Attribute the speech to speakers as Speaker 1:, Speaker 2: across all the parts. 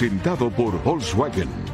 Speaker 1: presentado por Volkswagen.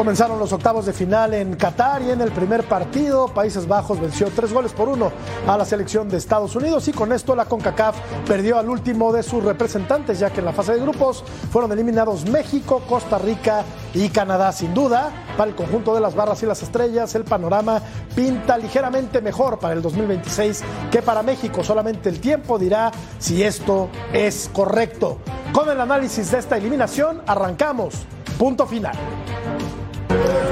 Speaker 2: Comenzaron los octavos de final en Qatar y en el primer partido Países Bajos venció tres goles por uno a la selección de Estados Unidos y con esto la CONCACAF perdió al último de sus representantes ya que en la fase de grupos fueron eliminados México, Costa Rica y Canadá. Sin duda, para el conjunto de las barras y las estrellas el panorama pinta ligeramente mejor para el 2026 que para México. Solamente el tiempo dirá si esto es correcto. Con el análisis de esta eliminación arrancamos. Punto final. Thank you.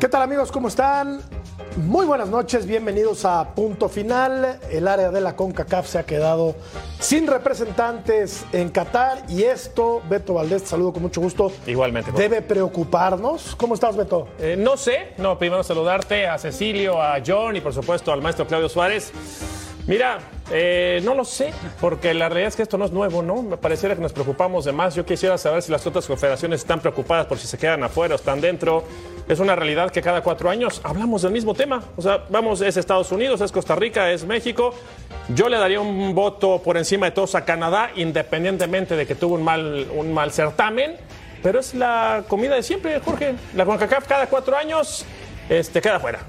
Speaker 2: ¿Qué tal amigos? ¿Cómo están? Muy buenas noches, bienvenidos a Punto Final. El área de la CONCACAF se ha quedado sin representantes en Qatar y esto, Beto Valdés, te saludo con mucho gusto.
Speaker 3: Igualmente.
Speaker 2: Debe preocuparnos. ¿Cómo estás, Beto?
Speaker 3: Eh, no sé, no, primero saludarte a Cecilio, a John y por supuesto al maestro Claudio Suárez. Mira, eh, no lo sé, porque la realidad es que esto no es nuevo, ¿no? Me pareciera que nos preocupamos de más. Yo quisiera saber si las otras confederaciones están preocupadas por si se quedan afuera o están dentro. Es una realidad que cada cuatro años hablamos del mismo tema. O sea, vamos, es Estados Unidos, es Costa Rica, es México. Yo le daría un voto por encima de todos a Canadá, independientemente de que tuvo un mal, un mal certamen. Pero es la comida de siempre, Jorge. La CONCACAF cada cuatro años este, queda fuera.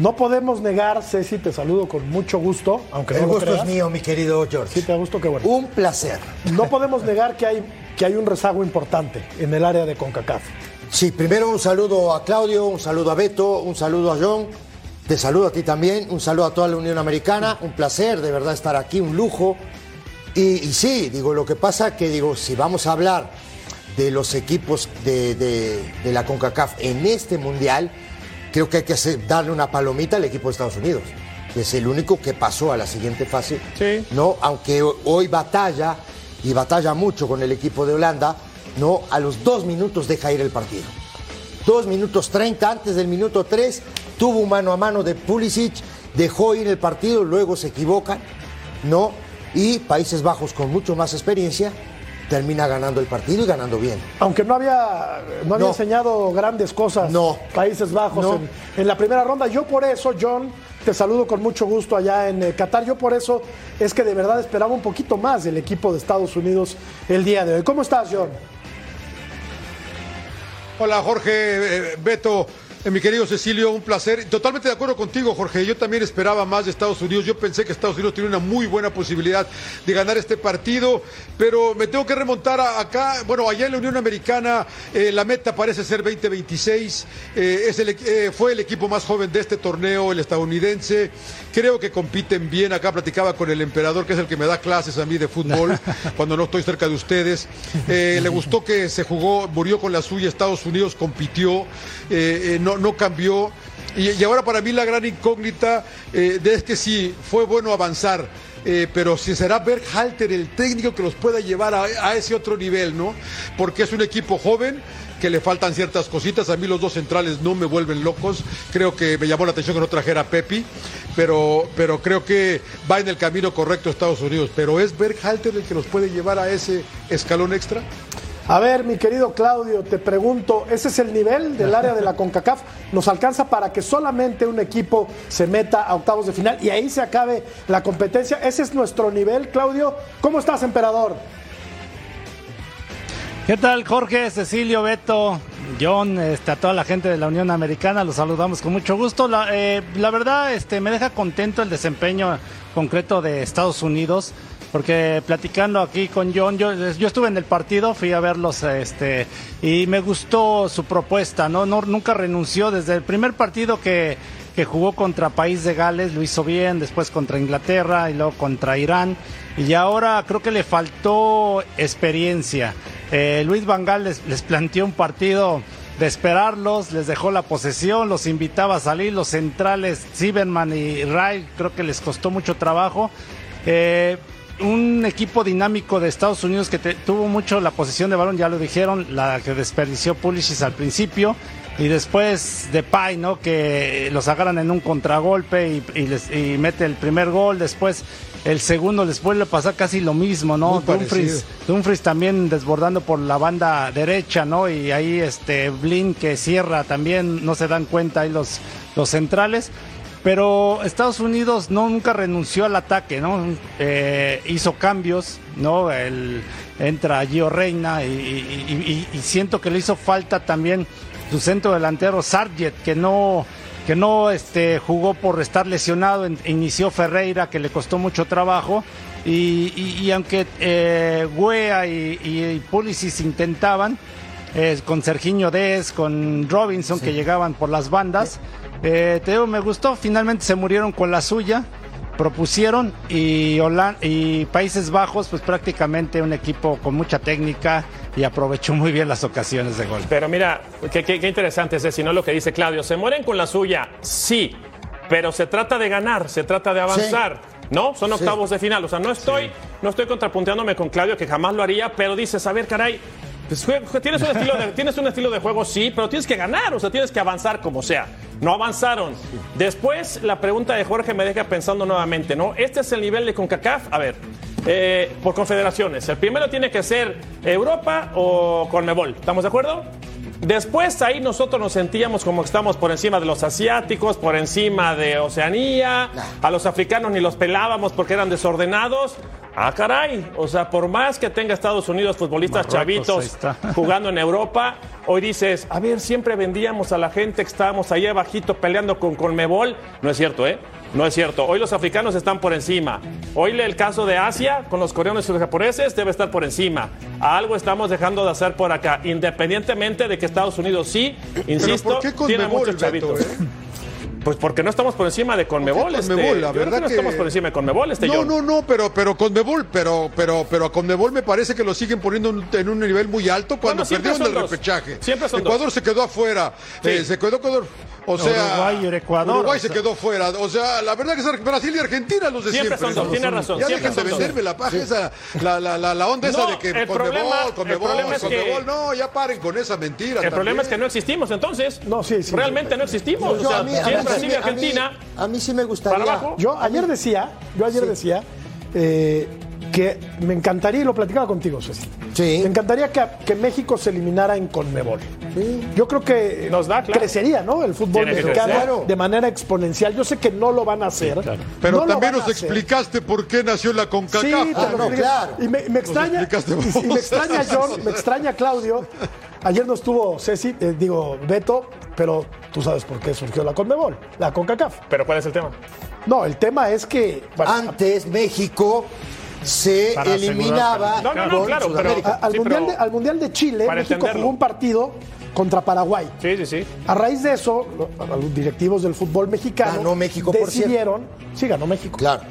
Speaker 2: No podemos negar, Ceci, te saludo con mucho gusto, aunque
Speaker 4: El
Speaker 2: no lo
Speaker 4: gusto
Speaker 2: creas.
Speaker 4: es mío, mi querido George.
Speaker 2: Sí, te gusto, qué bueno.
Speaker 4: Un placer.
Speaker 2: No podemos negar que hay, que hay un rezago importante en el área de CONCACAF.
Speaker 4: Sí, primero un saludo a Claudio, un saludo a Beto, un saludo a John. Te saludo a ti también, un saludo a toda la Unión Americana. Un placer, de verdad, estar aquí, un lujo. Y, y sí, digo, lo que pasa que, digo, si vamos a hablar de los equipos de, de- de la CONCACAF en este mundial, creo que hay que hacer- darle una palomita al equipo de Estados Unidos, que es el único que pasó a la siguiente fase.
Speaker 3: Sí.
Speaker 4: ¿no? Aunque ho- hoy batalla y batalla mucho con el equipo de Holanda, ¿no? A los dos minutos deja ir el partido. Dos minutos treinta antes del minuto tres, tuvo un mano a mano de Pulisic, dejó ir el partido, luego se equivocan, ¿no? Y Países Bajos con mucho más experiencia termina ganando el partido y ganando bien.
Speaker 2: Aunque no había, no había
Speaker 4: No.
Speaker 2: enseñado grandes cosas
Speaker 4: No.
Speaker 2: Países Bajos
Speaker 4: No.
Speaker 2: en, en la primera ronda. Yo por eso, John, te saludo con mucho gusto allá en eh, Qatar. Yo por eso es que de verdad esperaba un poquito más del equipo de Estados Unidos el día de hoy. ¿Cómo estás, John?
Speaker 5: Hola Jorge, eh, Beto, eh, mi querido Cecilio, un placer. Totalmente de acuerdo contigo, Jorge. Yo también esperaba más de Estados Unidos. Yo pensé que Estados Unidos tiene una muy buena posibilidad de ganar este partido, pero me tengo que remontar acá. Bueno, allá en la Unión Americana eh, la meta parece ser 2026. Eh, es el eh, fue el equipo más joven de este torneo, el estadounidense. Creo que compiten bien. Acá platicaba con el emperador, que es el que me da clases a mí de fútbol cuando no estoy cerca de ustedes. Eh, le gustó que se jugó, murió con la suya. Estados Unidos compitió, eh, eh, no, no cambió. Y, y ahora para mí la gran incógnita eh, es que sí, fue bueno avanzar. eh, pero si será Berghalter el técnico que los pueda llevar a, a ese otro nivel, ¿no? Porque es un equipo joven que le faltan ciertas cositas. A mí los dos centrales no me vuelven locos. Creo que me llamó la atención que no trajera a Pepi, pero, pero creo que va en el camino correcto Estados Unidos. Pero ¿es Berghalter el que los puede llevar a ese escalón extra?
Speaker 2: A ver, mi querido Claudio, te pregunto, ¿ese es el nivel del área de la CONCACAF? ¿Nos alcanza para que solamente un equipo se meta a octavos de final y ahí se acabe la competencia? ¿Ese es nuestro nivel, Claudio? ¿Cómo estás, emperador?
Speaker 6: ¿Qué tal, Jorge, Cecilio, Beto, John, este, a toda la gente de la Unión Americana? Los saludamos con mucho gusto. La, eh, la verdad, este, me deja contento el desempeño concreto de Estados Unidos, porque platicando aquí con John, yo, yo estuve en el partido, fui a verlos, este, y me gustó su propuesta, ¿no? nunca renunció desde el primer partido que jugó contra País de Gales, lo hizo bien, después contra Inglaterra y luego contra Irán. Y ahora creo que le faltó experiencia. Eh, Luis Van Gaal les, les planteó un partido de esperarlos, les dejó la posesión, los invitaba a salir, los centrales, Zimmerman y Ray, creo que les costó mucho trabajo. Eh, un equipo dinámico de Estados Unidos que te- tuvo mucho la posesión de balón, ya lo dijeron, la que desperdició Pulisic al principio. Y después de Pay, ¿no? Que los agarran en un contragolpe y, y les- y mete el primer gol. Después el segundo les vuelve a pasar casi lo mismo, ¿no? Dumfries, Dumfries también desbordando por la banda derecha, ¿no? Y ahí este Blin que cierra también, no se dan cuenta ahí los, los centrales. Pero Estados Unidos no nunca renunció al ataque, ¿no? Eh, hizo cambios, ¿no? El, entra Gio Reina y, y- y- y siento que le hizo falta también su centro delantero Sargent, que no que no este, jugó por estar lesionado, inició Ferreira, que le costó mucho trabajo, y, y- y aunque eh, Guea y, y Pulisic intentaban, eh, con Serginho Dez, con Robinson, que llegaban por las bandas, eh, te digo, me gustó, finalmente se murieron con la suya, propusieron, y, Holan- y Países Bajos, pues prácticamente un equipo con mucha técnica, y aprovechó muy bien las ocasiones de gol.
Speaker 3: Pero mira, qué, qué- qué interesante es si no lo que dice Claudio. ¿Se mueren con la suya? Sí, pero se trata de ganar, se trata de avanzar. ¿No? Son octavos de final. O sea, no estoy, no estoy contrapunteándome con Claudio, que jamás lo haría, pero dices, a ver, caray, pues, tienes, un estilo de, tienes un estilo de juego, sí, pero tienes que ganar, o sea, tienes que avanzar como sea. No avanzaron. Después, la pregunta de Jorge me deja pensando nuevamente, ¿no? Este es el nivel de CONCACAF. A ver, eh, por confederaciones. El primero tiene que ser Europa o Conmebol. ¿Estamos de acuerdo? Después ahí nosotros nos sentíamos como que estamos por encima de los asiáticos, por encima de Oceanía, a los africanos ni los pelábamos porque eran desordenados. Ah, caray, o sea, por más que tenga Estados Unidos futbolistas
Speaker 6: Marruecos,
Speaker 3: chavitos jugando en Europa, hoy dices, a ver, siempre vendíamos a la gente que estábamos ahí abajito peleando con Conmebol. No es cierto, ¿eh? No es cierto. Hoy los africanos están por encima. Hoy el caso de Asia con los coreanos y los japoneses debe estar por encima. Algo estamos dejando de hacer por acá, independientemente de que Estados Unidos sí, insisto,
Speaker 5: ¿por qué
Speaker 3: tiene muchos chavitos.
Speaker 5: Beto, eh?
Speaker 3: Pues porque no estamos por encima de Conmebol.
Speaker 5: ¿Por qué
Speaker 3: este,
Speaker 5: Conmebol? La verdad
Speaker 3: que no
Speaker 5: que-
Speaker 3: estamos por encima de Conmebol, este
Speaker 5: No,
Speaker 3: John.
Speaker 5: no, no, pero, pero Conmebol, pero, pero, pero a Conmebol me parece que lo siguen poniendo en un- nivel muy alto cuando perdieron el
Speaker 3: dos.
Speaker 5: repechaje.
Speaker 3: Siempre son
Speaker 5: Ecuador
Speaker 3: dos.
Speaker 5: se quedó afuera,
Speaker 3: Sí.
Speaker 5: eh, se quedó Ecuador, o sea,
Speaker 6: Uruguay y Ecuador,
Speaker 5: Uruguay
Speaker 6: o
Speaker 5: se quedó fuera, o sea, la verdad que es Brasil y Argentina los de
Speaker 3: Siempre
Speaker 5: siempre.
Speaker 3: son dos, tiene razón,
Speaker 5: Ya
Speaker 3: siempre
Speaker 5: dejen de venderme la paja esa, la, la, la, la onda esa
Speaker 3: No,
Speaker 5: de que
Speaker 3: el problema- el
Speaker 5: Conmebol,
Speaker 3: problema es que-
Speaker 5: Conmebol, no, ya paren con esa mentira.
Speaker 3: El problema es que no existimos, entonces.
Speaker 2: No, sí, sí.
Speaker 3: Realmente no existimos.
Speaker 4: Yo,
Speaker 3: o sea,
Speaker 4: a mí-
Speaker 3: si
Speaker 4: a mí-
Speaker 3: es Brasil y
Speaker 4: a mí-
Speaker 3: Argentina,
Speaker 4: A mí sí me gustaría.
Speaker 3: para abajo.
Speaker 2: Yo ayer decía, yo ayer decía eh, que me encantaría, y lo platicaba contigo, Ceci.
Speaker 4: Sí.
Speaker 2: Me encantaría que, que México se eliminara en Conmebol. Yo creo que
Speaker 3: Nos da, claro.
Speaker 2: crecería, ¿no? El fútbol
Speaker 3: Tiene
Speaker 2: mexicano de manera exponencial. Yo sé que no lo van a hacer.
Speaker 5: Pero
Speaker 2: no
Speaker 5: también nos explicaste por qué nació la CONCACAF.
Speaker 2: Sí, te
Speaker 4: Ah,
Speaker 2: lo
Speaker 4: no, claro.
Speaker 2: Y me, me extraña,
Speaker 5: explicaste
Speaker 2: y, y me extraña John, me extraña Claudio. Ayer no estuvo Ceci, eh, digo Beto, pero tú sabes por qué surgió la Conmebol, la CONCACAF.
Speaker 3: Pero ¿cuál es el tema?
Speaker 2: No, el tema es que bueno,
Speaker 4: Antes México se
Speaker 6: Para
Speaker 4: eliminaba
Speaker 3: No, no, no, claro,
Speaker 4: Sudamérica.
Speaker 2: al,
Speaker 3: Sí,
Speaker 2: mundial
Speaker 3: pero-
Speaker 2: de, al Mundial de Chile, México
Speaker 3: entenderlo.
Speaker 2: jugó un partido contra Paraguay.
Speaker 3: Sí, sí, sí.
Speaker 2: A raíz de eso, los directivos del fútbol mexicano
Speaker 4: Ganó México, por
Speaker 2: decidieron, sí ganó México.
Speaker 4: Claro.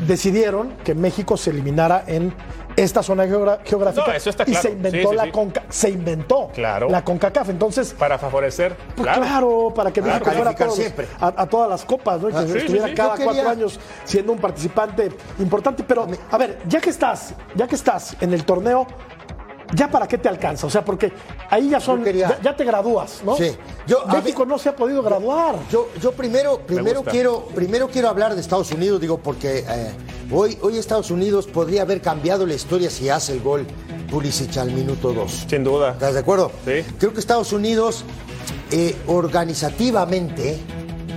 Speaker 2: Decidieron que México se eliminara en esta zona geográfica
Speaker 3: No, eso está
Speaker 2: y
Speaker 3: claro.
Speaker 2: se inventó
Speaker 3: Sí, sí,
Speaker 2: la
Speaker 3: sí.
Speaker 2: Conca, se inventó
Speaker 3: Claro.
Speaker 2: la CONCACAF. Entonces,
Speaker 3: Para favorecer.
Speaker 2: pues claro. para que México fuera a, todos a- a todas las copas, ¿no? Y que
Speaker 3: sí, sí,
Speaker 2: estuviera
Speaker 3: sí.
Speaker 2: cada
Speaker 4: quería-
Speaker 2: cuatro años siendo un participante importante. Pero, a ver, ya que estás, ya que estás en el torneo, ¿ya para qué te alcanza? O sea, porque ahí ya son, ya, ya te gradúas, ¿no?
Speaker 4: Sí. Yo-
Speaker 2: México no se ha podido graduar.
Speaker 4: Yo, yo primero, primero quiero, primero quiero hablar de Estados Unidos, digo, porque eh, hoy, hoy Estados Unidos podría haber cambiado la historia si hace el gol Pulisic al minuto 2.
Speaker 3: Sin duda.
Speaker 4: ¿Estás de acuerdo?
Speaker 3: Sí.
Speaker 4: Creo que Estados Unidos eh, organizativamente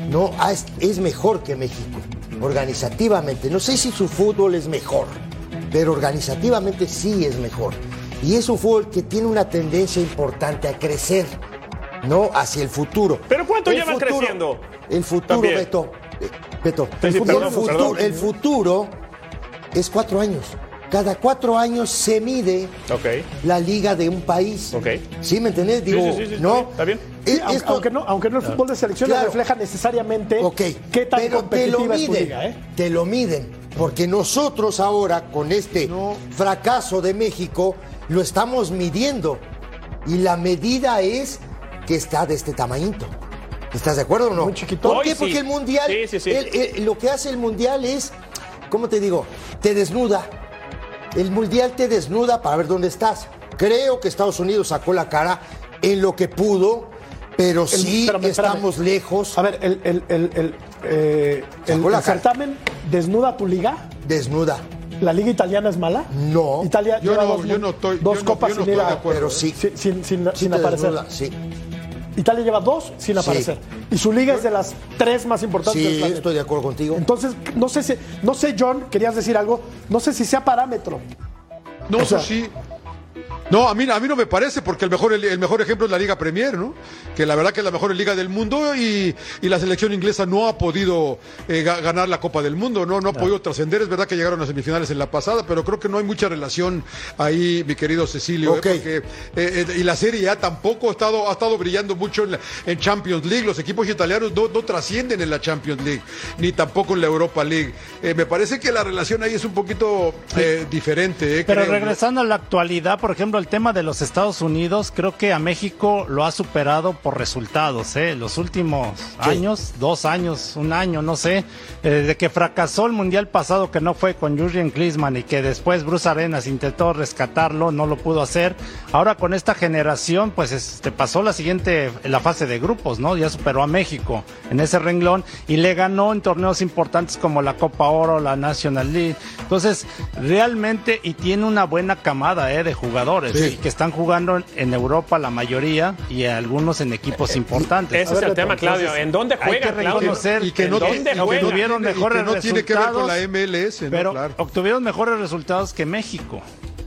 Speaker 4: no es, es mejor que México. Organizativamente. No sé si su fútbol es mejor, pero organizativamente sí es mejor. Y es un fútbol que tiene una tendencia importante a crecer, ¿no? Hacia el futuro.
Speaker 3: ¿Pero cuánto
Speaker 4: El
Speaker 3: llevan
Speaker 4: futuro-
Speaker 3: creciendo?
Speaker 4: El futuro,
Speaker 3: También.
Speaker 4: Beto. eh, Beto.
Speaker 3: Sí, sí,
Speaker 4: el,
Speaker 3: perdón,
Speaker 4: futuro,
Speaker 3: perdón.
Speaker 4: el futuro es cuatro años. Cada cuatro años se mide la liga de un país. ¿Sí me entendés? Digo,
Speaker 3: sí, sí, sí, está
Speaker 4: ¿no?
Speaker 3: bien, está bien.
Speaker 2: Sí, aunque,
Speaker 4: esto-
Speaker 2: aunque no, aunque no el fútbol de selecciones
Speaker 4: Claro.
Speaker 2: refleja necesariamente
Speaker 4: Ok,
Speaker 2: qué tan
Speaker 4: pero te lo
Speaker 2: competitiva es tu
Speaker 4: miden,
Speaker 2: liga, ¿eh?
Speaker 4: te lo miden, porque nosotros ahora con este fracaso de México lo estamos midiendo y la medida es que está de este tamañito. ¿Estás de acuerdo o no?
Speaker 2: Muy chiquito.
Speaker 4: ¿Por
Speaker 3: Hoy
Speaker 4: qué?
Speaker 3: sí.
Speaker 4: Porque el mundial,
Speaker 3: Sí, sí, sí.
Speaker 4: el- el- lo que hace el mundial es, ¿cómo te digo? Te desnuda. El mundial te desnuda para ver dónde estás. Creo que Estados Unidos sacó la cara en lo que pudo, pero
Speaker 2: El-
Speaker 4: sí
Speaker 2: espérame, espérame.
Speaker 4: estamos lejos.
Speaker 2: A ver, el, el, el, el, eh, certamen desnuda tu liga.
Speaker 4: Desnuda.
Speaker 2: ¿La liga italiana es mala?
Speaker 4: No.
Speaker 2: Italia
Speaker 5: Yo
Speaker 2: lleva
Speaker 5: no-
Speaker 2: dos,
Speaker 5: yo no estoy-
Speaker 2: dos
Speaker 5: yo no-
Speaker 2: copas
Speaker 5: yo no
Speaker 2: sin, ir
Speaker 5: estoy
Speaker 2: a-
Speaker 5: de acuerdo,
Speaker 4: Pero sí.
Speaker 2: sin, sin, sin,
Speaker 4: Sí
Speaker 2: sin aparecer.
Speaker 4: desnuda, sí.
Speaker 2: Italia lleva dos sin
Speaker 4: Sí.
Speaker 2: aparecer. Y su liga es de las tres más importantes del
Speaker 4: Sí,
Speaker 2: planeta.
Speaker 4: estoy de acuerdo contigo.
Speaker 2: Entonces, no sé si, no sé, John, querías decir algo, no sé si sea parámetro.
Speaker 5: No,
Speaker 2: O sea-
Speaker 5: eso sí. No, a mí, a mí no me parece, porque el mejor, el, mejor ejemplo es la Liga Premier, ¿no? Que la verdad que es la mejor liga del mundo y, y la selección inglesa no ha podido eh, ga- ganar la Copa del Mundo, ¿no? No ha podido trascender. Es verdad que llegaron a semifinales en la pasada, pero creo que no hay mucha relación ahí, mi querido Cecilio. ¿eh? Porque, eh, eh, y la Serie A tampoco ha estado, ha estado brillando mucho en, la- en Champions League. Los equipos italianos no, no trascienden en la Champions League, ni tampoco en la Europa League. Eh, me parece que la relación ahí es un poquito eh, diferente. eh,
Speaker 6: Pero
Speaker 5: creo, ¿no?
Speaker 6: regresando a la actualidad, por ejemplo, el tema de los Estados Unidos, creo que a México lo ha superado por resultados. ¿eh? Los últimos años, dos años, un año, no sé, eh, de que fracasó el Mundial pasado que no fue con Jurgen Klinsmann y que después Bruce Arenas intentó rescatarlo, no lo pudo hacer. Ahora con esta generación, pues este, pasó la siguiente, la fase de grupos, ¿no? Ya superó a México en ese renglón y le ganó en torneos importantes como la Copa Oro, la National League. Entonces, realmente, y tiene una buena camada ¿eh? de jugadores
Speaker 5: Sí.
Speaker 6: y que están jugando en Europa la mayoría y algunos en equipos importantes.
Speaker 3: Ese es el tema, Claudio.
Speaker 6: entonces,
Speaker 3: ¿En dónde
Speaker 6: hay que
Speaker 3: juegan, Claudio?
Speaker 6: reconocer
Speaker 5: y que
Speaker 6: en
Speaker 5: no,
Speaker 6: dónde
Speaker 3: ¿Dónde
Speaker 5: y que
Speaker 3: juegan?
Speaker 5: y
Speaker 6: mejores
Speaker 5: que no tiene que ver con la MLS, ¿no?
Speaker 6: pero
Speaker 5: Claro.
Speaker 6: obtuvieron mejores resultados que México.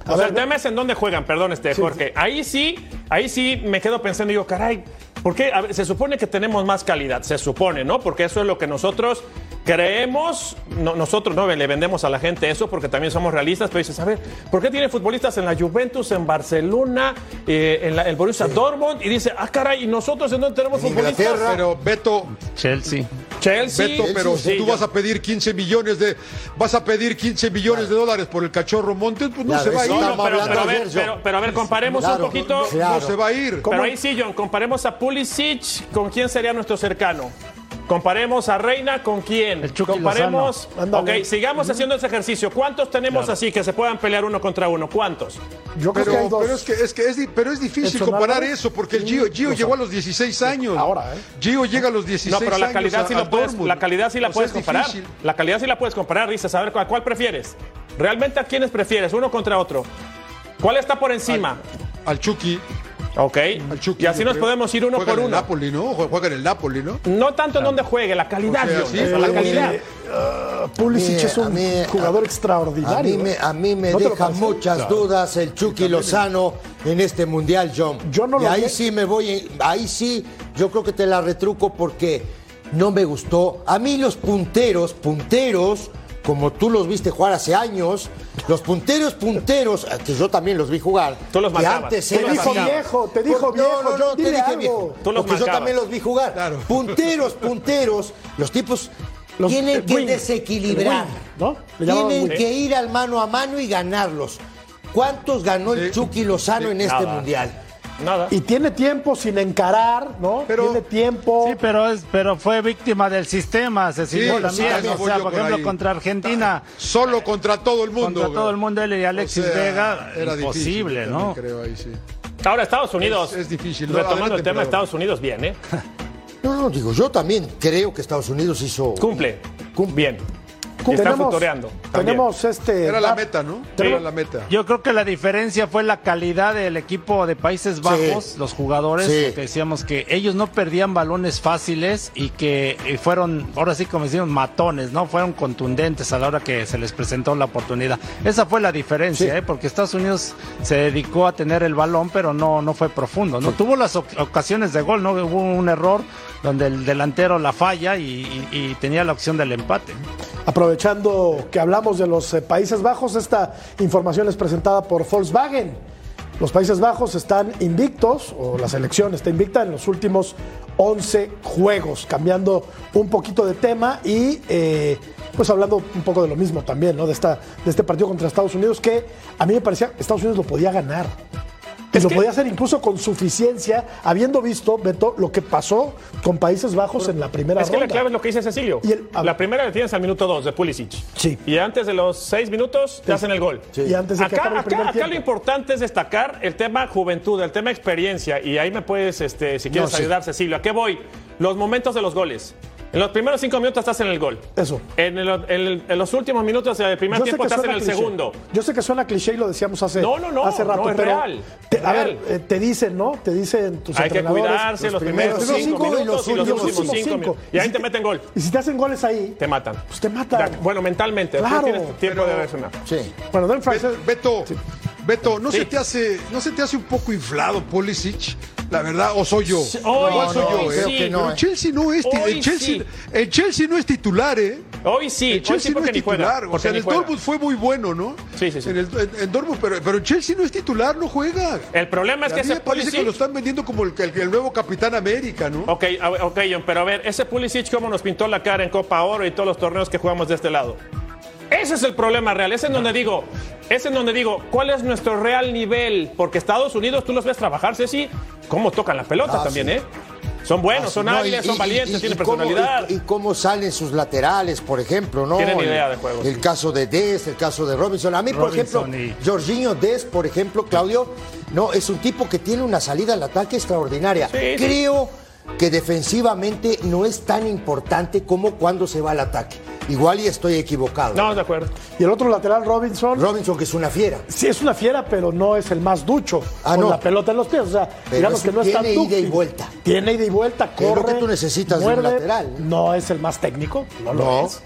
Speaker 3: O sea, el tema es en dónde juegan, perdón, este, Jorge. Ahí sí, ahí sí me quedo pensando, digo, caray, ¿por qué? A ver, se supone que tenemos más calidad, se supone, ¿no? Porque eso es lo que nosotros creemos, no- nosotros no le vendemos a la gente eso porque también somos realistas, pero dices, a ver, ¿por qué tiene futbolistas en la Juventus, en Barcelona, eh, en la- el Borussia Dortmund? Y dice, ah, caray, ¿y nosotros en dónde tenemos
Speaker 4: En
Speaker 3: futbolistas?
Speaker 4: Inglaterra.
Speaker 5: Pero Beto,
Speaker 6: Chelsea.
Speaker 3: Chelsea.
Speaker 5: Beto, pero
Speaker 3: Sí,
Speaker 5: si tú
Speaker 3: yo-
Speaker 5: vas a pedir 15 millones de vas a pedir 15 millones de dólares por el cachorro Montes, pues no
Speaker 4: Claro,
Speaker 5: se va a ir.
Speaker 3: No, pero, pero a ver, pero, pero a ver, comparemos
Speaker 4: Claro,
Speaker 3: un poquito.
Speaker 4: claro.
Speaker 5: No se va a ir.
Speaker 3: Pero ahí sí, John, comparemos a Pulisic con quién sería nuestro cercano. Comparemos a Reina con quién.
Speaker 6: El Chucky
Speaker 3: Comparemos. Ok, sigamos haciendo ese ejercicio. ¿Cuántos tenemos así que se puedan pelear uno contra uno? ¿Cuántos?
Speaker 2: Yo creo que hay
Speaker 5: Pero,
Speaker 2: dos.
Speaker 5: pero es que es que es, pero es difícil comparar eso porque el Gio, Gio llegó a los 16 años.
Speaker 2: Ahora, ¿eh?
Speaker 5: Gio llega a los 16
Speaker 3: No, pero la
Speaker 5: años
Speaker 3: calidad sí
Speaker 5: a
Speaker 3: la puedes, la calidad sí la puedes
Speaker 5: es
Speaker 3: comparar.
Speaker 5: difícil.
Speaker 3: La calidad sí la puedes comparar, dices, a ver, ¿a cuál prefieres? ¿Realmente a quiénes prefieres? Uno contra otro. ¿Cuál está por encima?
Speaker 5: Al Chucky.
Speaker 3: Ok.
Speaker 5: Chucky
Speaker 3: y así nos
Speaker 5: creo.
Speaker 3: podemos ir uno
Speaker 5: Juega
Speaker 3: por
Speaker 5: en el
Speaker 3: uno.
Speaker 5: Napoli, ¿no? Juega en el Napoli, ¿no?
Speaker 3: No tanto en donde juegue, la calidad,
Speaker 5: O sea, sí,
Speaker 3: eso, la calidad.
Speaker 2: Eh, uh, Pulisic
Speaker 4: A mí-
Speaker 2: es un
Speaker 4: a mí-
Speaker 2: jugador
Speaker 4: a-
Speaker 2: extraordinario.
Speaker 4: A mí me,
Speaker 2: ¿eh?
Speaker 4: a mí me
Speaker 2: ¿No te lo
Speaker 4: deja muchas dudas el Chucky Lozano en este mundial, John.
Speaker 2: Yo no
Speaker 4: y
Speaker 2: lo
Speaker 4: ahí
Speaker 2: vi.
Speaker 4: sí me voy, ahí sí, yo creo que te la retruco porque no me gustó. A mí los punteros, punteros, como tú los viste jugar hace años, los punteros, punteros, eh, que yo también los vi jugar.
Speaker 3: Tú los marcabas.
Speaker 4: antes
Speaker 3: Tú
Speaker 2: Te
Speaker 4: eran
Speaker 2: dijo viejo, te dijo
Speaker 4: No,
Speaker 2: viejo.
Speaker 4: no, no,
Speaker 2: John,
Speaker 4: te dije
Speaker 2: algo.
Speaker 4: viejo.
Speaker 3: Tú los
Speaker 4: porque yo también los vi jugar.
Speaker 5: Claro.
Speaker 4: Punteros, punteros, los tipos
Speaker 2: Los-
Speaker 4: tienen que
Speaker 2: wing,
Speaker 4: desequilibrar.
Speaker 2: ¿no?
Speaker 4: Tienen que ir al mano a mano y ganarlos. ¿Cuántos ganó el
Speaker 5: Sí.
Speaker 4: Chucky Lozano en este
Speaker 3: nada.
Speaker 4: mundial?
Speaker 3: Nada.
Speaker 2: Y tiene tiempo sin encarar, ¿no?
Speaker 5: Pero-
Speaker 2: tiene tiempo.
Speaker 6: Sí, pero es, pero fue víctima del sistema, Cecilio
Speaker 5: Sí,
Speaker 6: también.
Speaker 5: sí,
Speaker 6: o sea, por
Speaker 5: por
Speaker 6: ejemplo,
Speaker 5: ahí.
Speaker 6: contra Argentina,
Speaker 5: Solo contra todo el mundo.
Speaker 6: contra todo el mundo, él y Alexis
Speaker 5: O sea,
Speaker 6: Vega,
Speaker 5: era
Speaker 6: imposible,
Speaker 5: difícil,
Speaker 6: ¿no?
Speaker 5: Creo ahí, sí.
Speaker 3: Ahora Estados Unidos.
Speaker 5: Es- es difícil.
Speaker 3: Retomando el tema. Estados Unidos, bien, ¿eh?
Speaker 4: No, no, digo, yo también creo que Estados Unidos hizo.
Speaker 3: Cumple.
Speaker 4: Cumple.
Speaker 3: Bien. Está futoreando. también.
Speaker 2: tenemos este.
Speaker 5: Era la meta, ¿no? Era la meta.
Speaker 6: Yo creo que la diferencia fue la calidad del equipo de Países Bajos, los jugadores,
Speaker 4: Sí.
Speaker 6: porque decíamos que ellos no perdían balones fáciles y que eh, fueron, ahora sí como decimos, matones, ¿no? Fueron contundentes a la hora que se les presentó la oportunidad. Esa fue la diferencia,
Speaker 4: Sí.
Speaker 6: ¿eh? Porque Estados Unidos se dedicó a tener el balón, pero no, no fue profundo, ¿no? Tuvo las oc- ocasiones de gol, ¿no? Hubo un error donde el delantero la falla y, y- y tenía la opción del empate.
Speaker 2: Aprovechando que hablamos de los eh, Países Bajos, esta información es presentada por Volkswagen. Los Países Bajos están invictos, o la selección está invicta en los últimos 11 juegos, cambiando un poquito de tema y eh, pues hablando un poco de lo mismo también, ¿no? De, esta, de este partido contra Estados Unidos, que a mí me parecía Estados Unidos lo podía ganar.
Speaker 3: Es
Speaker 2: Y lo
Speaker 3: que-
Speaker 2: podía hacer incluso con suficiencia, habiendo visto, Beto, lo que pasó con Países Bajos en la primera
Speaker 3: Es que la clave es lo que dice Cecilio.
Speaker 2: Y el- a-
Speaker 3: la primera la tienes al minuto 2 de Pulisic.
Speaker 2: Sí.
Speaker 3: Y antes de los 6 minutos te hacen el gol.
Speaker 2: Y antes de que
Speaker 3: acá,
Speaker 2: acabe el
Speaker 3: acá-
Speaker 2: primer
Speaker 3: acá
Speaker 2: tiempo.
Speaker 3: lo importante es destacar el tema juventud, el tema experiencia. Y ahí me puedes, este, si quieres
Speaker 4: No, sí.
Speaker 3: ayudar, Cecilio. ¿A qué voy? Los momentos de los goles. En los primeros cinco minutos estás en el gol.
Speaker 2: Eso.
Speaker 3: En, el- en- en los últimos minutos del primer
Speaker 2: Yo sé
Speaker 3: tiempo
Speaker 2: que
Speaker 3: estás en
Speaker 2: suena
Speaker 3: el
Speaker 2: cliché.
Speaker 3: segundo.
Speaker 2: Yo sé que suena cliché y lo decíamos hace,
Speaker 3: No, no, no,
Speaker 2: hace rato,
Speaker 3: no, es
Speaker 2: pero
Speaker 3: real,
Speaker 2: te-
Speaker 3: es
Speaker 2: a
Speaker 3: real.
Speaker 2: ver, eh, te dicen, ¿no? Te dicen tus
Speaker 3: Hay que
Speaker 2: entrenadores,
Speaker 3: cuidarse los, primeros
Speaker 4: primeros
Speaker 3: cinco,
Speaker 4: cinco y los
Speaker 3: minutos y los
Speaker 4: últimos
Speaker 3: cinco.
Speaker 2: cinco.
Speaker 3: minutos. Y ahí
Speaker 2: si
Speaker 3: te meten gol.
Speaker 2: Y si te hacen goles ahí,
Speaker 3: Te matan.
Speaker 2: pues te matan.
Speaker 3: Ya, Bueno, mentalmente.
Speaker 2: Claro,
Speaker 3: tienes tiempo
Speaker 5: pero-
Speaker 3: de reaccionar.
Speaker 4: Sí.
Speaker 2: Bueno, Fraser,
Speaker 5: Bet- Beto, Beto, ¿no,
Speaker 3: Sí.
Speaker 5: se te hace, ¿no se te hace un poco inflado Pulisic? La verdad, ¿o soy yo?
Speaker 3: Hoy,
Speaker 5: Igual soy yo, ¿eh?
Speaker 3: sí.
Speaker 4: que no,
Speaker 5: Pero
Speaker 4: eh.
Speaker 5: el Chelsea no es, el Chelsea,
Speaker 3: sí.
Speaker 5: el Chelsea no es titular, ¿eh?
Speaker 3: Hoy sí,
Speaker 5: El
Speaker 3: hoy
Speaker 5: Chelsea
Speaker 3: sí
Speaker 5: no es
Speaker 3: ni juega.
Speaker 5: titular. O
Speaker 3: porque
Speaker 5: sea, en el
Speaker 3: juega.
Speaker 5: Dortmund fue muy bueno, ¿no?
Speaker 3: Sí, sí, sí.
Speaker 5: En, el, en, en Dortmund, pero, pero el Chelsea no es titular, no juega.
Speaker 3: El problema es
Speaker 5: a
Speaker 3: que
Speaker 5: mí me parece que lo están vendiendo como el, el- el nuevo Capitán América, ¿no?
Speaker 3: Ok, a- ok, John, pero a ver, ese Pulisic cómo nos pintó la cara en Copa Oro y todos los torneos que jugamos de este lado. Ese es el problema real, ese es donde digo, ese es donde digo, ¿cuál es nuestro real nivel? Porque Estados Unidos, tú los ves trabajar, Ceci, cómo tocan la pelota
Speaker 4: Ah,
Speaker 3: también,
Speaker 4: sí.
Speaker 3: ¿eh? Son buenos, son
Speaker 4: No,
Speaker 3: hábiles,
Speaker 4: y-
Speaker 3: son valientes,
Speaker 4: y-
Speaker 3: tienen
Speaker 4: y cómo-
Speaker 3: personalidad.
Speaker 4: y, y cómo salen sus laterales, por ejemplo, ¿no?
Speaker 3: Tienen
Speaker 4: El-
Speaker 3: idea de juego,
Speaker 4: El
Speaker 3: sí.
Speaker 4: caso de Dest, el caso de Robinson. A mí, por ejemplo,
Speaker 6: y-
Speaker 4: Jorginho Dest, por ejemplo, Claudio, no, es un tipo que tiene una salida al ataque extraordinaria.
Speaker 3: Sí, sí.
Speaker 4: Creo que defensivamente no es tan importante como cuando se va al ataque. Igual y estoy equivocado.
Speaker 3: No, de acuerdo.
Speaker 2: y el otro lateral, Robinson,
Speaker 4: Robinson, que es una fiera.
Speaker 2: sí es una fiera, pero no es el más ducho
Speaker 4: Ah,
Speaker 2: con
Speaker 4: no.
Speaker 2: la pelota en los pies. O sea,
Speaker 4: Pero
Speaker 2: digamos
Speaker 4: es
Speaker 2: que no es tan
Speaker 4: tiene ida y vuelta.
Speaker 2: Tiene ida y vuelta,
Speaker 4: Que es lo
Speaker 2: corre.
Speaker 4: que tú necesitas de un lateral.
Speaker 2: No es el más técnico, no lo
Speaker 4: No.
Speaker 2: es.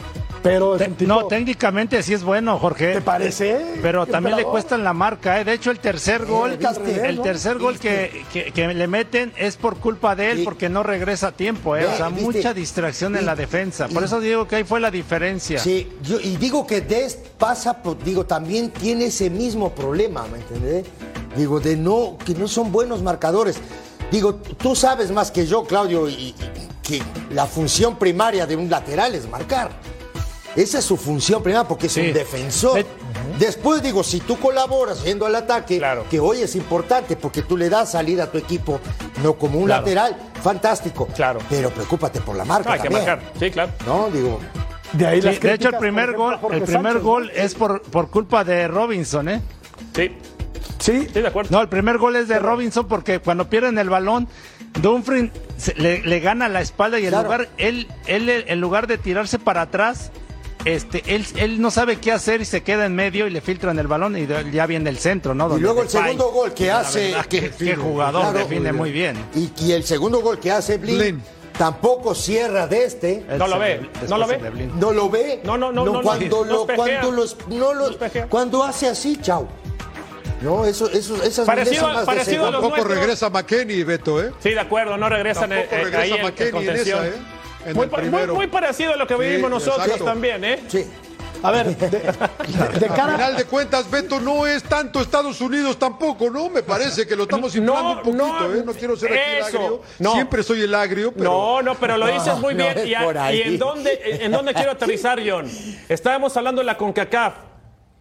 Speaker 2: Pero tipo-
Speaker 6: No, técnicamente sí es bueno, Jorge.
Speaker 2: ¿Te parece?
Speaker 6: Pero también le
Speaker 2: Emperador?
Speaker 6: cuesta en la marca, ¿eh? De hecho, el tercer gol, el tercer gol que, que- que le meten es por culpa de él, porque no regresa a tiempo, ¿eh? O sea,
Speaker 4: ¿viste?
Speaker 6: mucha distracción en la defensa. Por
Speaker 4: y-
Speaker 6: eso digo que ahí fue la diferencia.
Speaker 4: Sí, yo- y digo que Dest pasa, digo, también tiene ese mismo problema, ¿me entendés? Digo, de no, que no son buenos marcadores. Digo, tú sabes más que yo, Claudio, y, y- que la función primaria de un lateral es marcar. Esa es su función primaria porque es
Speaker 6: Sí.
Speaker 4: un defensor. Después digo, si tú colaboras yendo al ataque,
Speaker 3: Claro.
Speaker 4: que hoy es importante porque tú le das salida a tu equipo, no como un
Speaker 3: Claro.
Speaker 4: lateral, fantástico.
Speaker 3: Claro.
Speaker 4: Pero preocúpate por la marca
Speaker 3: No, hay que
Speaker 4: también.
Speaker 3: marcar. Sí, claro.
Speaker 4: No, digo,
Speaker 2: De ahí
Speaker 6: Sí,
Speaker 2: las
Speaker 6: de hecho, el primer
Speaker 2: ejemplo,
Speaker 6: gol, el primer
Speaker 2: Sánchez,
Speaker 6: gol
Speaker 2: ¿no?
Speaker 6: es por, por culpa de Robinson, ¿eh?
Speaker 3: Sí,
Speaker 2: Sí,
Speaker 3: sí, de acuerdo.
Speaker 6: No, el primer gol es de Robinson porque cuando pierden el balón, Dumfries le, le gana la espalda y en
Speaker 4: Claro.
Speaker 6: lugar, él, él, en lugar de tirarse para atrás, este, él, él no sabe qué hacer y se queda en medio y le filtran el balón y de- ya viene el centro, ¿no?
Speaker 4: Y luego el
Speaker 6: Depay,
Speaker 4: segundo gol que hace.
Speaker 6: verdad, qué,
Speaker 4: define,
Speaker 6: qué jugador,
Speaker 4: claro,
Speaker 6: define muy bien.
Speaker 4: Y, y el segundo gol que hace Blin,
Speaker 5: Blin.
Speaker 4: tampoco cierra de este.
Speaker 3: No lo ve, no lo ve.
Speaker 4: No lo ve.
Speaker 3: No, no, no,
Speaker 4: cuando lo, cuando los, no cuando hace así, chao. No, eso, eso, esas
Speaker 3: Parecido-
Speaker 4: de
Speaker 3: parecido a
Speaker 4: segundo.
Speaker 3: los
Speaker 5: Tampoco
Speaker 3: nuestros.
Speaker 5: regresa McKenny, Beto, ¿eh?
Speaker 3: Sí, de acuerdo, no regresan eh,
Speaker 5: Tampoco
Speaker 3: eh,
Speaker 5: regresa
Speaker 3: ahí en- en,
Speaker 5: en esa, ¿eh? En
Speaker 3: muy,
Speaker 5: el
Speaker 3: pa- muy-
Speaker 5: primero.
Speaker 3: muy parecido a lo que vivimos nosotros
Speaker 5: exacto.
Speaker 3: también, ¿eh?
Speaker 4: Sí.
Speaker 2: a ver, de, de- de
Speaker 5: Al final de cuentas, Beto no es tanto Estados Unidos tampoco, ¿no? Me parece que lo estamos inflando
Speaker 3: No,
Speaker 5: un poquito,
Speaker 3: no,
Speaker 5: ¿eh? No quiero ser aquí el agrio.
Speaker 3: no.
Speaker 5: Siempre soy el agrio, pero...
Speaker 3: No, no, pero lo dices muy
Speaker 4: no
Speaker 3: bien. a- y en dónde, en dónde quiero aterrizar, John? Estábamos hablando de la CONCACAF.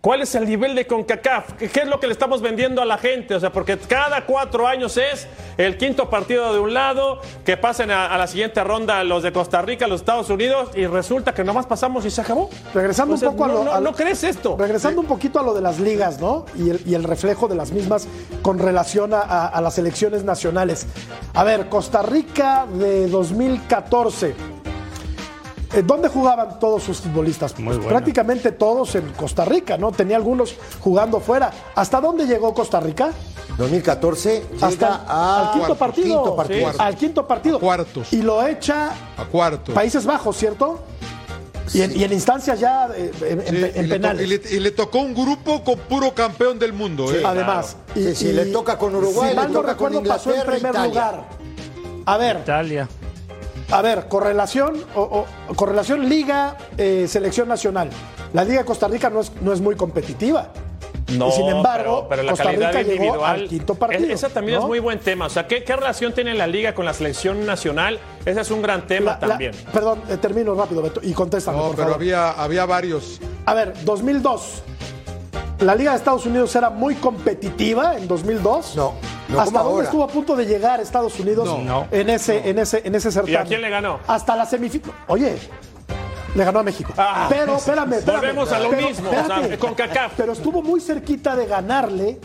Speaker 3: ¿Cuál es el nivel de CONCACAF? ¿Qué es lo que le estamos vendiendo a la gente? O sea, porque cada cuatro años es el quinto partido de un lado, que pasen a, a la siguiente ronda los de Costa Rica, los Estados Unidos, y resulta que nomás pasamos y se acabó.
Speaker 2: regresando un poco a lo,
Speaker 3: no,
Speaker 2: a lo-
Speaker 3: ¿no crees esto?
Speaker 2: Regresando un poquito a lo de las ligas, ¿no? Y el, y el reflejo de las mismas con relación a, a- a las elecciones nacionales. A ver, Costa Rica de 2014. Eh, ¿Dónde jugaban todos sus futbolistas? Pues prácticamente todos en Costa Rica, ¿no? Tenía algunos jugando fuera. ¿Hasta dónde llegó Costa Rica?
Speaker 4: 2014 llega
Speaker 2: Hasta
Speaker 4: a
Speaker 2: al quinto
Speaker 5: cuartos,
Speaker 2: partido.
Speaker 4: quinto partido.
Speaker 2: Sí, Al quinto partido.
Speaker 5: A cuartos.
Speaker 2: Y lo echa
Speaker 5: A cuarto.
Speaker 2: Países Bajos, ¿cierto? Y, en, y en instancias ya eh, en,
Speaker 5: Sí,
Speaker 2: en-
Speaker 5: y,
Speaker 2: en
Speaker 5: le to-
Speaker 2: penales.
Speaker 5: y le, y le tocó un grupo con puro campeón del mundo, ¿eh?
Speaker 2: Además,
Speaker 4: Sí, sí, le toca con Uruguay,
Speaker 2: si mal no recuerdo, pasó en primer
Speaker 4: Italia.
Speaker 2: lugar. A ver,
Speaker 6: Italia.
Speaker 2: A ver, correlación, o, o- correlación Liga, eh, Selección Nacional. La Liga de Costa Rica no es, no es muy competitiva.
Speaker 3: No,
Speaker 2: Y sin embargo,
Speaker 3: pero, pero la
Speaker 2: Costa
Speaker 3: calidad
Speaker 2: Rica llegó
Speaker 3: individual.
Speaker 2: al quinto partido,
Speaker 3: es- esa también
Speaker 2: ¿no?
Speaker 3: es muy buen tema. O sea, ¿qué, qué relación tiene la liga con la selección nacional? Ese es un gran tema
Speaker 2: La- la-
Speaker 3: también.
Speaker 2: perdón, eh, termino rápido, Beto, y contéstame,
Speaker 5: No,
Speaker 2: por
Speaker 5: pero
Speaker 2: favor.
Speaker 5: había, había varios.
Speaker 2: A ver, 2002. La Liga de Estados Unidos era muy competitiva en 2002.
Speaker 4: No, no
Speaker 2: ¿Hasta dónde
Speaker 4: ahora.
Speaker 2: estuvo a punto de llegar Estados Unidos
Speaker 6: No.
Speaker 2: en ese, en ese, en ese certamen?
Speaker 3: quién le ganó?
Speaker 2: Hasta la semifinal. Oye. Le ganó a México.
Speaker 3: Ah.
Speaker 2: pero, espérame, espérame.
Speaker 3: Volvemos a lo
Speaker 2: Pero,
Speaker 3: mismo, o sea,
Speaker 2: espérate.
Speaker 3: con CACAF.
Speaker 2: Pero estuvo muy cerquita de ganarle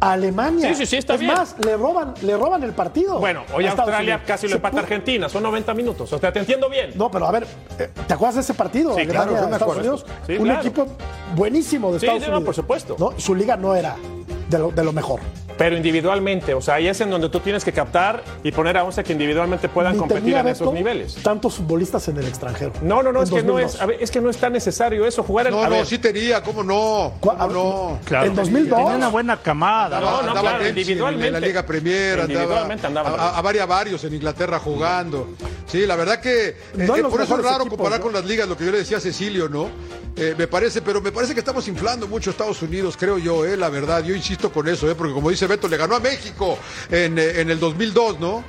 Speaker 2: a Alemania.
Speaker 3: Sí, sí, sí, está
Speaker 2: es
Speaker 3: bien.
Speaker 2: más, le roban, le roban el partido.
Speaker 3: Bueno, hoy Australia
Speaker 2: Unidos.
Speaker 3: casi lo empata
Speaker 2: pudo-
Speaker 3: Argentina, son 90 minutos. O sea, te entiendo bien.
Speaker 2: No, pero a ver, eh, ¿te acuerdas de ese partido?
Speaker 3: Sí,
Speaker 2: Alemania,
Speaker 3: claro, sí me
Speaker 2: Estados. Unidos.
Speaker 3: Sí,
Speaker 2: Un
Speaker 3: claro.
Speaker 2: equipo buenísimo de
Speaker 3: Sí,
Speaker 2: Estados
Speaker 3: sí, no,
Speaker 2: Unidos.
Speaker 3: por supuesto.
Speaker 2: ¿No? Su liga no era de lo, de lo mejor.
Speaker 3: Pero individualmente, o sea, ahí es en donde tú tienes que captar y poner a 11 que individualmente puedan
Speaker 2: Ni
Speaker 3: competir en esos niveles.
Speaker 2: Tantos futbolistas en el extranjero.
Speaker 3: No, no, no, es que no
Speaker 2: 2002.
Speaker 3: es, a ver, es que no es tan necesario eso, jugar en
Speaker 5: No,
Speaker 3: a
Speaker 5: no,
Speaker 3: ver,
Speaker 5: sí tenía, ¿cómo no?
Speaker 2: ¿Cuál-
Speaker 5: ¿Cómo no?
Speaker 6: Claro,
Speaker 2: En 2002.
Speaker 6: Tenía una buena camada.
Speaker 3: No, no,
Speaker 5: andaba
Speaker 3: claro,
Speaker 5: Dempsey
Speaker 3: individualmente.
Speaker 5: En la Liga Premier, andaba,
Speaker 3: Individualmente andaban.
Speaker 5: a, a varios, varios en Inglaterra jugando. Sí, la verdad que eh,
Speaker 2: No
Speaker 5: eh, por eso es raro
Speaker 2: equipos,
Speaker 5: comparar
Speaker 2: ¿no?
Speaker 5: con las ligas, lo que yo le decía a Cecilio, ¿no? Eh, me parece, pero me parece que estamos inflando mucho Estados Unidos, creo yo, eh, la verdad. Yo insisto con eso, eh, porque como dice Le ganó a México en, eh, en el 2002, ¿no?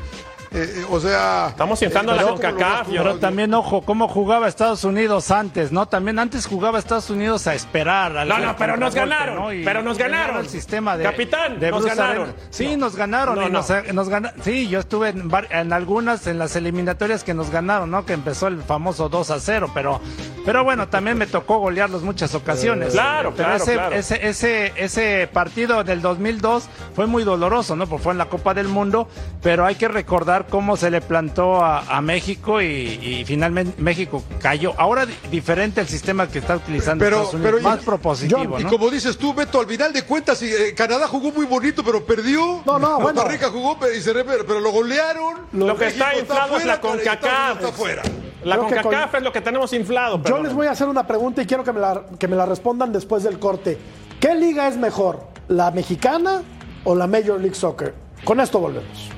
Speaker 5: Eh, eh, o sea.
Speaker 3: Estamos inflando a la
Speaker 5: pero ¿cómo lo
Speaker 3: CONCACAF,
Speaker 6: Pero también, ojo, cómo jugaba Estados Unidos antes, ¿no? También antes jugaba Estados Unidos a esperar.
Speaker 3: No, no, pero nos ganaron, pero nos ganaron.
Speaker 6: El sistema de,
Speaker 3: Capitán,
Speaker 6: de
Speaker 3: nos ganaron.
Speaker 6: Arena. Sí,
Speaker 3: No.
Speaker 6: nos ganaron.
Speaker 3: No,
Speaker 6: y nos, nos gana- Sí, yo estuve en algunas, en las eliminatorias que nos ganaron, ¿no? Que empezó el famoso 2 a 0, pero, pero bueno, también me tocó golearlos muchas ocasiones.
Speaker 3: Claro,
Speaker 6: pero
Speaker 3: claro,
Speaker 6: ese,
Speaker 3: claro.
Speaker 6: Ese, ese, ese partido del 2002 fue muy doloroso, ¿no? Porque fue en la Copa del Mundo, pero hay que recordar cómo se le plantó a, a México y, y finalmente México cayó. Ahora di- diferente el sistema que está utilizando
Speaker 5: Pero-
Speaker 6: Estados Unidos,
Speaker 5: pero-
Speaker 6: más propositivo,
Speaker 2: John,
Speaker 5: Y como dices tú, Beto, al final de cuentas, eh, Canadá jugó muy bonito, pero perdió.
Speaker 2: No, no, bueno.
Speaker 5: Costa Rica jugó, pero, y se pero, pero lo golearon.
Speaker 3: Lo que está inflado es la CONCACAF.
Speaker 5: Está.
Speaker 3: La
Speaker 2: Creo
Speaker 3: CONCACAF
Speaker 2: con-
Speaker 3: es lo que tenemos inflado.
Speaker 2: Yo
Speaker 3: perdón.
Speaker 2: les voy a hacer una pregunta y quiero que me, la, que me la respondan después del corte. ¿Qué liga es mejor? ¿La mexicana o la Major League Soccer? Con esto volvemos.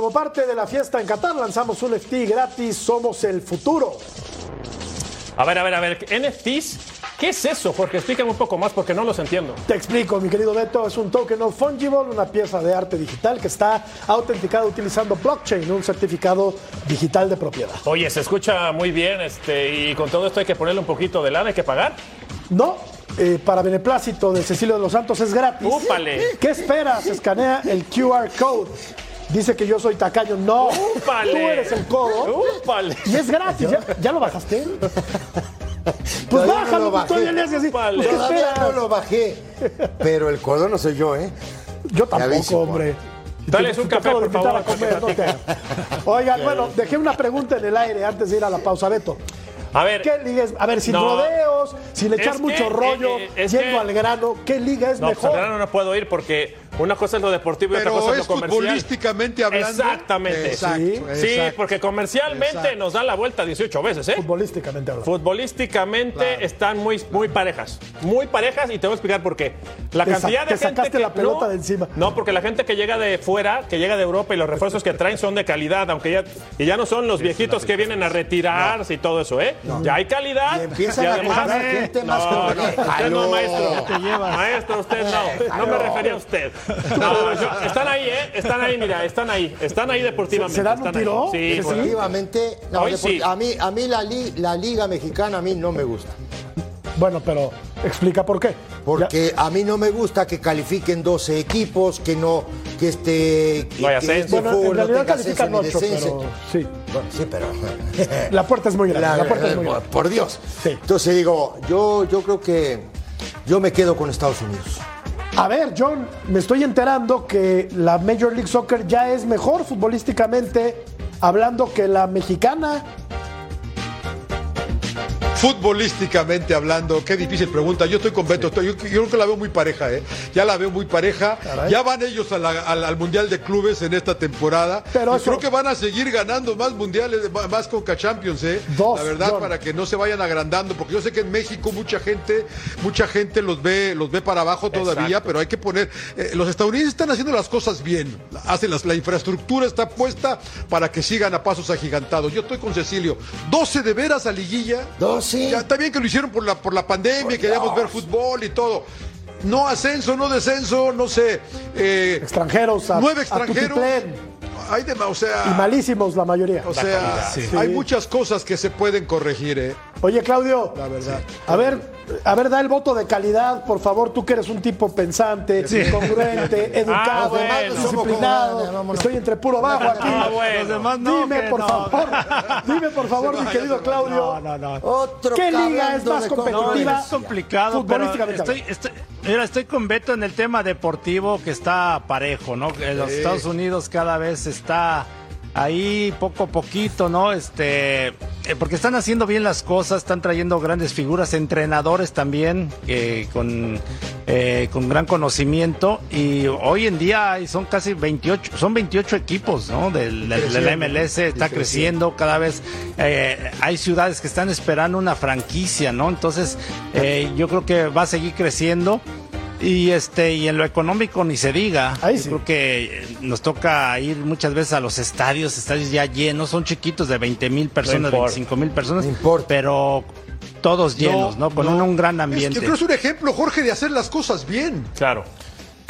Speaker 2: Como parte de la fiesta en Qatar, lanzamos un FT gratis. Somos el futuro.
Speaker 3: A ver, a ver, a ver. NFTs, ¿qué es eso, Jorge? Explícame un poco más porque no los entiendo.
Speaker 2: Te explico, mi querido Beto, es un token no fungible, una pieza de arte digital que está autenticada utilizando blockchain, un certificado digital de propiedad.
Speaker 3: Oye, se escucha muy bien, este, y con todo esto hay que ponerle un poquito de lana, hay que pagar.
Speaker 2: No, eh, para beneplácito de Cecilio de los Santos es gratis.
Speaker 3: ¡Úpale!
Speaker 2: ¿Qué esperas? Escanea el QR code. Dice que yo soy tacaño. No,
Speaker 3: ¡Úpale!
Speaker 2: tú eres el codo.
Speaker 3: ¡Úpale!
Speaker 2: Y es gratis. ¿Ya, ya lo bajaste? Pues
Speaker 4: Todavía no
Speaker 2: bájalo,
Speaker 4: lo
Speaker 2: pues, todavía le haces así. Pues, ¿qué
Speaker 4: Todavía
Speaker 2: esperas?
Speaker 4: no lo bajé. Pero el codo no soy yo, ¿eh?
Speaker 2: Yo tampoco,
Speaker 4: aviso,
Speaker 2: hombre.
Speaker 3: Dales un café, por
Speaker 2: invitar
Speaker 3: favor,
Speaker 2: a comer, no te- Oigan, bueno, dejé una pregunta en el aire antes de ir a la pausa, Beto.
Speaker 3: A ver,
Speaker 2: ¿Qué liga es? A ver, sin
Speaker 3: No.
Speaker 2: rodeos, sin echar mucho
Speaker 3: que,
Speaker 2: rollo,
Speaker 3: eh, eh,
Speaker 2: yendo
Speaker 3: que-
Speaker 2: al grano, ¿qué liga es
Speaker 3: no, pues
Speaker 2: mejor?
Speaker 3: al grano no puedo ir porque una cosa es lo deportivo y otra
Speaker 5: Pero
Speaker 3: cosa es
Speaker 5: es
Speaker 3: lo comercial.
Speaker 5: futbolísticamente hablando.
Speaker 3: Exactamente.
Speaker 5: Exacto,
Speaker 2: Sí.
Speaker 3: Sí, porque comercialmente
Speaker 5: Exacto.
Speaker 3: nos dan la vuelta 18 veces, ¿eh?
Speaker 2: Futbolísticamente hablando.
Speaker 3: Futbolísticamente
Speaker 5: Claro.
Speaker 3: están muy, muy parejas. Muy parejas y te voy a explicar por qué. La
Speaker 2: Te
Speaker 3: cantidad de
Speaker 2: te
Speaker 3: gente
Speaker 2: sacaste
Speaker 3: que-
Speaker 2: la pelota
Speaker 3: no,
Speaker 2: de encima.
Speaker 3: No, porque la gente que llega de fuera, que llega de Europa y los refuerzos que traen son de calidad, aunque ya, y ya no son los viejitos que vienen a retirarse y todo eso, ¿eh? Ya hay calidad.
Speaker 4: Y empiezan a
Speaker 3: además-
Speaker 4: comprar gente más
Speaker 3: no, no, usted no, maestro.
Speaker 6: te llevas?
Speaker 3: Maestro, usted no. No me refería a usted. No, yo- están ahí, ¿eh? Están ahí, mira, están ahí. Están ahí deportivamente.
Speaker 2: ¿Se- dan un
Speaker 3: están ahí.
Speaker 2: tiro?
Speaker 3: Sí,
Speaker 2: ¿Sí?
Speaker 3: por-
Speaker 4: Efectivamente, no,
Speaker 3: Hoy
Speaker 4: depor-
Speaker 3: sí.
Speaker 4: a mí, a mí la, li- la liga mexicana a mí no me gusta.
Speaker 2: Bueno, pero explica por qué.
Speaker 4: Porque a mí no me gusta que califiquen 12 equipos, que no, que este, que,
Speaker 3: No hay
Speaker 4: que
Speaker 3: ascenso.
Speaker 4: este
Speaker 2: Bueno, en
Speaker 4: fútbol no
Speaker 2: realidad
Speaker 4: tenga
Speaker 2: califican
Speaker 4: ascenso ni
Speaker 2: 8,
Speaker 4: descenso.
Speaker 2: pero sí.
Speaker 4: Bueno, sí, pero
Speaker 2: La puerta es muy grande. La,
Speaker 4: La-
Speaker 2: puerta es muy
Speaker 4: por,
Speaker 2: grande.
Speaker 4: por Dios.
Speaker 2: Sí.
Speaker 4: Entonces digo, yo, yo creo que yo me quedo con Estados Unidos.
Speaker 2: A ver, John, me estoy enterando que la Major League Soccer ya es mejor futbolísticamente hablando que la mexicana.
Speaker 5: Futbolísticamente hablando, qué difícil pregunta. Yo estoy con Beto, estoy- yo, yo creo que la veo muy pareja, ¿eh? Ya la veo muy pareja.
Speaker 2: Caray.
Speaker 5: Ya van ellos a la- al, al Mundial de Clubes en esta temporada.
Speaker 2: Pero
Speaker 5: Y
Speaker 2: eso-
Speaker 5: creo que van a seguir ganando más mundiales, más Conca Champions, ¿eh?
Speaker 2: Dos,
Speaker 5: la verdad,
Speaker 2: John.
Speaker 5: para que no se vayan agrandando, porque yo sé que en México mucha gente, mucha gente los ve, los ve para abajo todavía,
Speaker 3: Exacto.
Speaker 5: pero hay que poner. eh, los estadounidenses están haciendo las cosas bien. Hacen las, la infraestructura está puesta para que sigan a pasos agigantados. Yo estoy con Cecilio. 12 de veras a liguilla.
Speaker 4: 12. Sí.
Speaker 5: Ya está bien que lo hicieron por la, por la pandemia, queríamos ver fútbol y todo. No ascenso, no descenso, no sé. eh,
Speaker 2: Extranjeros, a,
Speaker 5: nueve extranjeros. Hay de, o sea,
Speaker 2: y malísimos la mayoría.
Speaker 5: o sea, hay muchas cosas que se pueden corregir, ¿eh?
Speaker 2: Oye, Claudio,
Speaker 5: La verdad.
Speaker 2: a ver, a ver, da el voto de calidad, por favor, tú que eres un tipo pensante, congruente, educado,
Speaker 3: Ah, bueno.
Speaker 2: disciplinado. Estoy entre puro bajo aquí.
Speaker 3: Ah, bueno.
Speaker 6: Los demás no,
Speaker 2: dime, por
Speaker 6: no.
Speaker 2: favor, dime, por favor, mi querido Claudio.
Speaker 6: No, no, no.
Speaker 4: Otro
Speaker 2: ¿Qué liga es más competitiva?
Speaker 6: Es complicado, pero estoy, estoy, mira, estoy con Beto en el tema deportivo que está parejo, ¿no? En los Estados Unidos cada vez está ahí poco a poquito, ¿no? Este, eh, porque están haciendo bien las cosas, están trayendo grandes figuras, entrenadores también, eh, con, eh, con gran conocimiento y hoy en día son casi 28, son 28 equipos, ¿no? Del, del- de la MLS está creciendo cada vez, eh, hay ciudades que están esperando una franquicia, ¿no? Entonces, eh, yo creo que va a seguir creciendo. Y este y en lo económico ni se diga.
Speaker 2: Ahí
Speaker 6: Yo
Speaker 2: sí.
Speaker 6: creo que nos toca ir muchas veces a los estadios, estadios ya llenos, son chiquitos de 20 mil personas,
Speaker 3: importa.
Speaker 6: 25 mil personas,
Speaker 4: No importa.
Speaker 6: pero todos llenos, ¿no? Con un, un gran
Speaker 5: Es-
Speaker 6: ambiente.
Speaker 5: yo creo que es un ejemplo, Jorge, de hacer las cosas bien.
Speaker 3: Claro.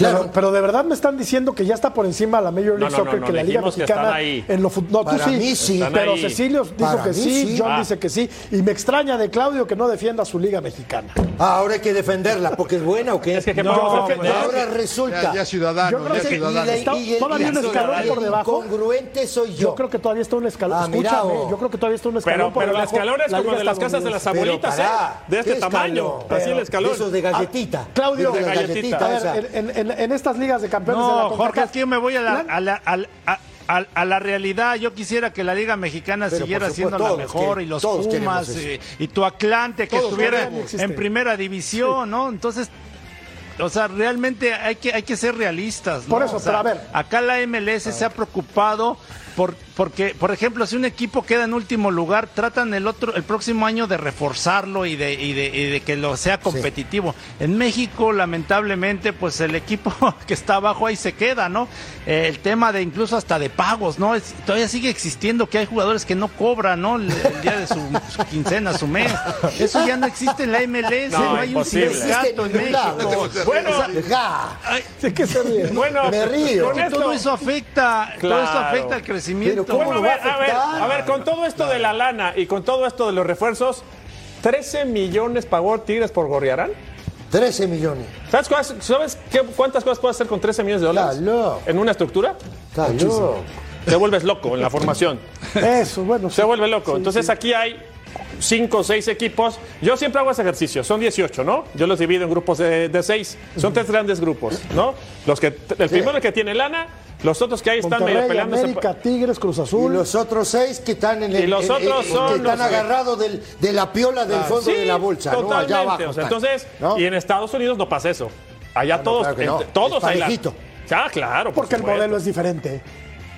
Speaker 4: Claro.
Speaker 2: Pero, pero de verdad me están diciendo que ya está por encima la Major League
Speaker 3: No, no,
Speaker 2: Soccer
Speaker 3: no,
Speaker 2: que la Liga
Speaker 3: que
Speaker 2: Mexicana
Speaker 3: ahí.
Speaker 2: en lo No,
Speaker 4: Para
Speaker 2: tú sí.
Speaker 4: mí sí.
Speaker 3: Están
Speaker 2: Pero
Speaker 3: ahí.
Speaker 2: Cecilio dijo
Speaker 4: Para
Speaker 2: que sí,
Speaker 4: sí.
Speaker 2: John
Speaker 3: Ah.
Speaker 2: dice que sí. Y me extraña de Claudio que no defienda su Liga Mexicana.
Speaker 4: Ah, ahora hay que defenderla porque es buena o qué?
Speaker 3: Es que, ¿qué
Speaker 6: No, pues,
Speaker 4: ahora resulta.
Speaker 5: Ya, ya ciudadano,
Speaker 2: Yo creo
Speaker 5: ya
Speaker 2: que-
Speaker 5: ciudadano.
Speaker 2: y está- todavía un escalón por debajo.
Speaker 4: Congruente soy yo.
Speaker 2: Yo creo que todavía está un escalón.
Speaker 4: Ah,
Speaker 2: Escúchame,
Speaker 4: oh.
Speaker 2: yo creo que todavía está un escalón
Speaker 3: Pero,
Speaker 2: por
Speaker 3: pero el
Speaker 2: debajo.
Speaker 3: escalón es
Speaker 2: la
Speaker 3: como de las casas de las abuelitas,
Speaker 4: Pero
Speaker 3: ¿eh? De este
Speaker 4: ¿qué
Speaker 3: tamaño. Así el escalón.
Speaker 4: Esos de galletita.
Speaker 2: Claudio,
Speaker 4: Esos
Speaker 3: de galletita.
Speaker 2: En, estas ligas de campeones de la
Speaker 6: No, Jorge, es que yo me voy a la,
Speaker 2: la-
Speaker 6: a la, al- a- a- a la realidad. Yo quisiera que la Liga Mexicana
Speaker 4: Pero,
Speaker 6: siguiera siendo la mejor
Speaker 4: que-
Speaker 6: y los Pumas y, y tu Atlante que
Speaker 5: Todos
Speaker 6: estuviera en primera división, ¿no? Entonces, o sea, realmente hay que, hay que ser realistas. ¿no?
Speaker 2: Por eso,
Speaker 6: O sea,
Speaker 2: pero a ver.
Speaker 6: Acá la MLS se ha preocupado por, porque, por ejemplo, si un equipo queda en último lugar, tratan el otro, el próximo año de reforzarlo y de, y de, y de que lo sea competitivo. En México, lamentablemente, pues el equipo que está abajo ahí se queda, ¿no? Eh, el tema de incluso hasta de pagos, ¿no? Es- todavía sigue existiendo que hay jugadores que no cobran, ¿no? El, el día de su, su quincena, su mes. Eso ya no existe en la MLS, no,
Speaker 3: No,
Speaker 6: hay
Speaker 3: imposible.
Speaker 6: un sindicato en México.
Speaker 3: Bueno,
Speaker 4: Ja.
Speaker 6: Ay,
Speaker 2: Sí que se ríe.
Speaker 3: bueno,
Speaker 4: Me río.
Speaker 3: con
Speaker 6: que
Speaker 3: esto-
Speaker 6: todo eso afecta, todo eso afecta al crecimiento.
Speaker 4: Pero ¿cómo
Speaker 3: Bueno, a ver,
Speaker 4: a
Speaker 3: a ver,
Speaker 4: afectar?
Speaker 3: a ver, con todo esto de la lana y con todo esto de los refuerzos, 13 millones pagó Tigres por Gorriarán.
Speaker 4: 13 millones.
Speaker 3: ¿Sabes, cuás- sabes qué- cuántas cosas puedes hacer con 13 millones de dólares? ¿En una estructura?
Speaker 4: Loco.
Speaker 3: Te vuelves loco en la formación.
Speaker 2: Eso, bueno.
Speaker 3: Se
Speaker 2: sí.
Speaker 3: vuelve loco.
Speaker 2: Sí,
Speaker 3: Entonces
Speaker 2: sí.
Speaker 3: aquí hay cinco o seis equipos. Yo siempre hago ese ejercicio. Son 18, ¿no? Yo los divido en grupos de, de seis. Son tres grandes grupos, ¿no? Los que, el primero el que tiene lana, los otros que ahí están medio peleándose.
Speaker 2: América, Tigres, Cruz
Speaker 4: Y
Speaker 2: Azul.
Speaker 4: los otros seis que están en el.
Speaker 3: Y los
Speaker 4: en-
Speaker 3: otros
Speaker 4: en-
Speaker 3: son
Speaker 4: que están
Speaker 3: los
Speaker 4: agarrados del- de la piola del fondo
Speaker 3: Sí,
Speaker 4: de la bolsa, ¿no?
Speaker 3: totalmente.
Speaker 4: Allá abajo.
Speaker 3: O sea,
Speaker 4: están,
Speaker 3: entonces,
Speaker 4: ¿no?
Speaker 3: y en Estados Unidos no pasa eso. Allá
Speaker 4: no,
Speaker 3: todos,
Speaker 4: claro no.
Speaker 3: todos
Speaker 4: Es
Speaker 3: hay la-. Ah, claro. por
Speaker 2: Porque el modelo es diferente.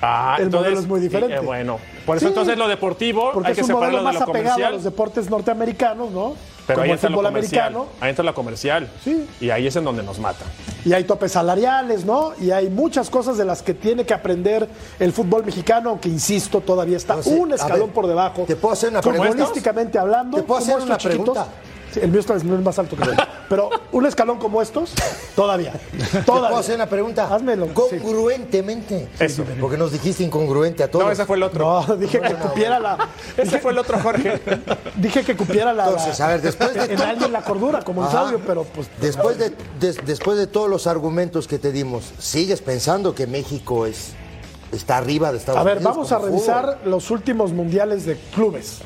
Speaker 3: Ah,
Speaker 2: el
Speaker 3: entonces,
Speaker 2: modelo es muy diferente.
Speaker 3: eh, bueno, por eso
Speaker 2: Sí,
Speaker 3: entonces lo deportivo
Speaker 2: Porque
Speaker 3: hay
Speaker 2: es
Speaker 3: que
Speaker 2: un
Speaker 3: separarlo
Speaker 2: modelo
Speaker 3: de
Speaker 2: más
Speaker 3: lo
Speaker 2: apegado a los deportes norteamericanos, ¿no?
Speaker 3: Pero
Speaker 2: Como
Speaker 3: ahí
Speaker 2: el
Speaker 3: entra lo
Speaker 2: fútbol
Speaker 3: comercial.
Speaker 2: americano.
Speaker 3: Ahí entra lo comercial.
Speaker 2: Sí.
Speaker 3: Y ahí es en donde nos mata.
Speaker 2: Y hay topes salariales, ¿no? Y hay muchas cosas de las que tiene que aprender el fútbol mexicano, aunque insisto, todavía está
Speaker 4: No sé,
Speaker 2: un
Speaker 4: a
Speaker 2: escalón
Speaker 4: ver,
Speaker 2: por debajo.
Speaker 4: ¿te puedo hacer una pregunta?
Speaker 2: Futbolísticamente hablando,
Speaker 4: ¿Te puedo hacer una
Speaker 2: chiquitos-
Speaker 4: pregunta?
Speaker 2: Sí, el mío está- es más alto que el tuyo. Pero un escalón como estos, todavía.
Speaker 4: ¿Te
Speaker 2: Todavía.
Speaker 4: puedo hacer una pregunta?
Speaker 2: Házmelo, sí.
Speaker 4: Congruentemente.
Speaker 3: Eso.
Speaker 4: Porque nos dijiste incongruente a todos.
Speaker 3: No, ese fue el otro.
Speaker 2: No, dije que cupiera la.
Speaker 3: Ese fue el otro, Jorge.
Speaker 2: Dije que cupiera la.
Speaker 4: Entonces, a ver, después de
Speaker 2: en
Speaker 4: todo-
Speaker 2: alguien la cordura, como el
Speaker 4: Ajá.
Speaker 2: Claudio, pero pues.
Speaker 4: Después de, des- después de todos los argumentos que te dimos, ¿sigues pensando que México es, está arriba de Estados
Speaker 2: A ver,
Speaker 4: Unidos?
Speaker 2: vamos a revisar
Speaker 4: fútbol?
Speaker 2: los últimos mundiales de clubes.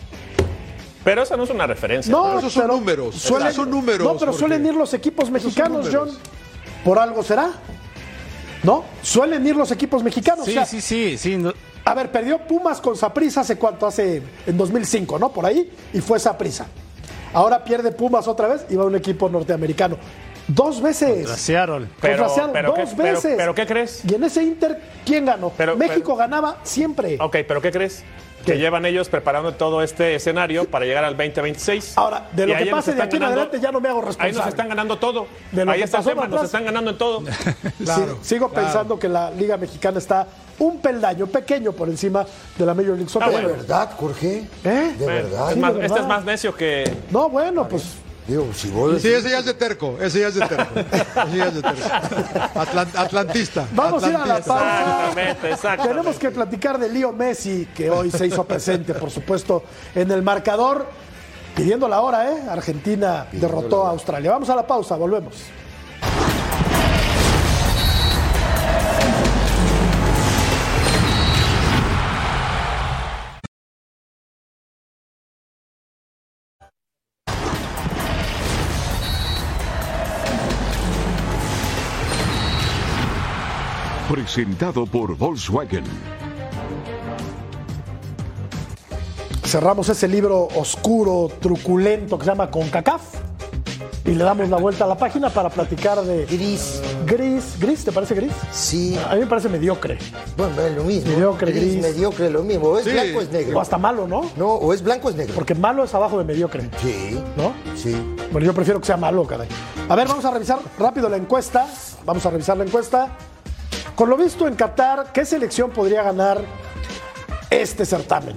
Speaker 3: Pero esa no es una referencia.
Speaker 2: No,
Speaker 5: esos son
Speaker 2: pero
Speaker 5: números,
Speaker 2: suelen-
Speaker 5: son números,
Speaker 2: No, pero suelen ir los equipos mexicanos. John. ¿Por algo será? ¿No? Suelen ir los equipos mexicanos.
Speaker 6: Sí,
Speaker 2: o sea,
Speaker 6: sí, sí, sí. no-
Speaker 2: A ver, perdió Pumas con Saprissa hace cuánto, hace en 2005, ¿no? Por ahí, y fue Saprissa. Ahora pierde Pumas otra vez y va a un equipo norteamericano. Dos veces.
Speaker 6: Contra Seattle.
Speaker 3: Pero-
Speaker 2: Contra Seattle,
Speaker 3: pero
Speaker 2: dos
Speaker 3: ¿qué- pero-
Speaker 2: veces.
Speaker 3: pero qué crees?
Speaker 2: Y en ese Inter, ¿quién ganó?
Speaker 3: Pero-
Speaker 2: México
Speaker 3: pero-
Speaker 2: ganaba siempre.
Speaker 3: Ok, pero ¿qué crees? Que llevan ellos preparando todo este escenario para llegar al 2026.
Speaker 2: Ahora, de lo
Speaker 3: ahí
Speaker 2: que pase de aquí en adelante ya no me hago
Speaker 3: Ahí
Speaker 2: responsable.
Speaker 3: nos están ganando todo.
Speaker 2: De lo
Speaker 3: ahí
Speaker 2: que
Speaker 3: está el tema, nos están ganando en todo.
Speaker 5: Claro,
Speaker 2: Sí, sigo
Speaker 5: claro.
Speaker 2: pensando que la Liga Mexicana está un peldaño pequeño por encima de la Major League Soccer.
Speaker 3: Ah,
Speaker 4: ¿De verdad, Jorge?
Speaker 2: ¿Eh?
Speaker 4: ¿De verdad?
Speaker 3: Es
Speaker 2: Sí,
Speaker 3: más-
Speaker 2: de
Speaker 3: este
Speaker 2: verdad.
Speaker 3: es más necio que.
Speaker 2: No, bueno, pues
Speaker 4: Digo, si vos
Speaker 5: Sí, ese ya es de terco, ese ya es de terco. Ese ya es de terco. Atlan- atlantista.
Speaker 2: vamos a ir a la
Speaker 5: atlantista.
Speaker 2: pausa.
Speaker 3: Exactamente, exactamente.
Speaker 2: Tenemos que platicar de Leo Messi, que hoy se hizo presente, por supuesto, en el marcador, pidiendo la hora, ¿eh? Argentina derrotó a Australia. Vamos a la pausa, volvemos.
Speaker 1: Presentado por Volkswagen.
Speaker 2: Cerramos ese libro oscuro, truculento que se llama CONCACAF y le damos la vuelta a la página para platicar de
Speaker 4: Gris.
Speaker 2: gris. ¿Gris? ¿Te parece gris?
Speaker 4: Sí.
Speaker 2: A mí me parece mediocre.
Speaker 4: Bueno, es lo mismo.
Speaker 2: Mediocre, gris.
Speaker 4: Mediocre, lo mismo. O es
Speaker 5: Sí.
Speaker 4: blanco o es
Speaker 2: O
Speaker 4: negro.
Speaker 2: hasta malo, ¿no?
Speaker 4: No, o es blanco o es negro.
Speaker 2: Porque malo es abajo de mediocre,
Speaker 4: Sí.
Speaker 2: ¿no?
Speaker 4: Sí.
Speaker 2: Bueno, yo prefiero que sea malo, caray. A ver, vamos a revisar rápido la encuesta. Vamos a revisar la encuesta. Con lo visto en Qatar, ¿qué selección podría ganar este certamen?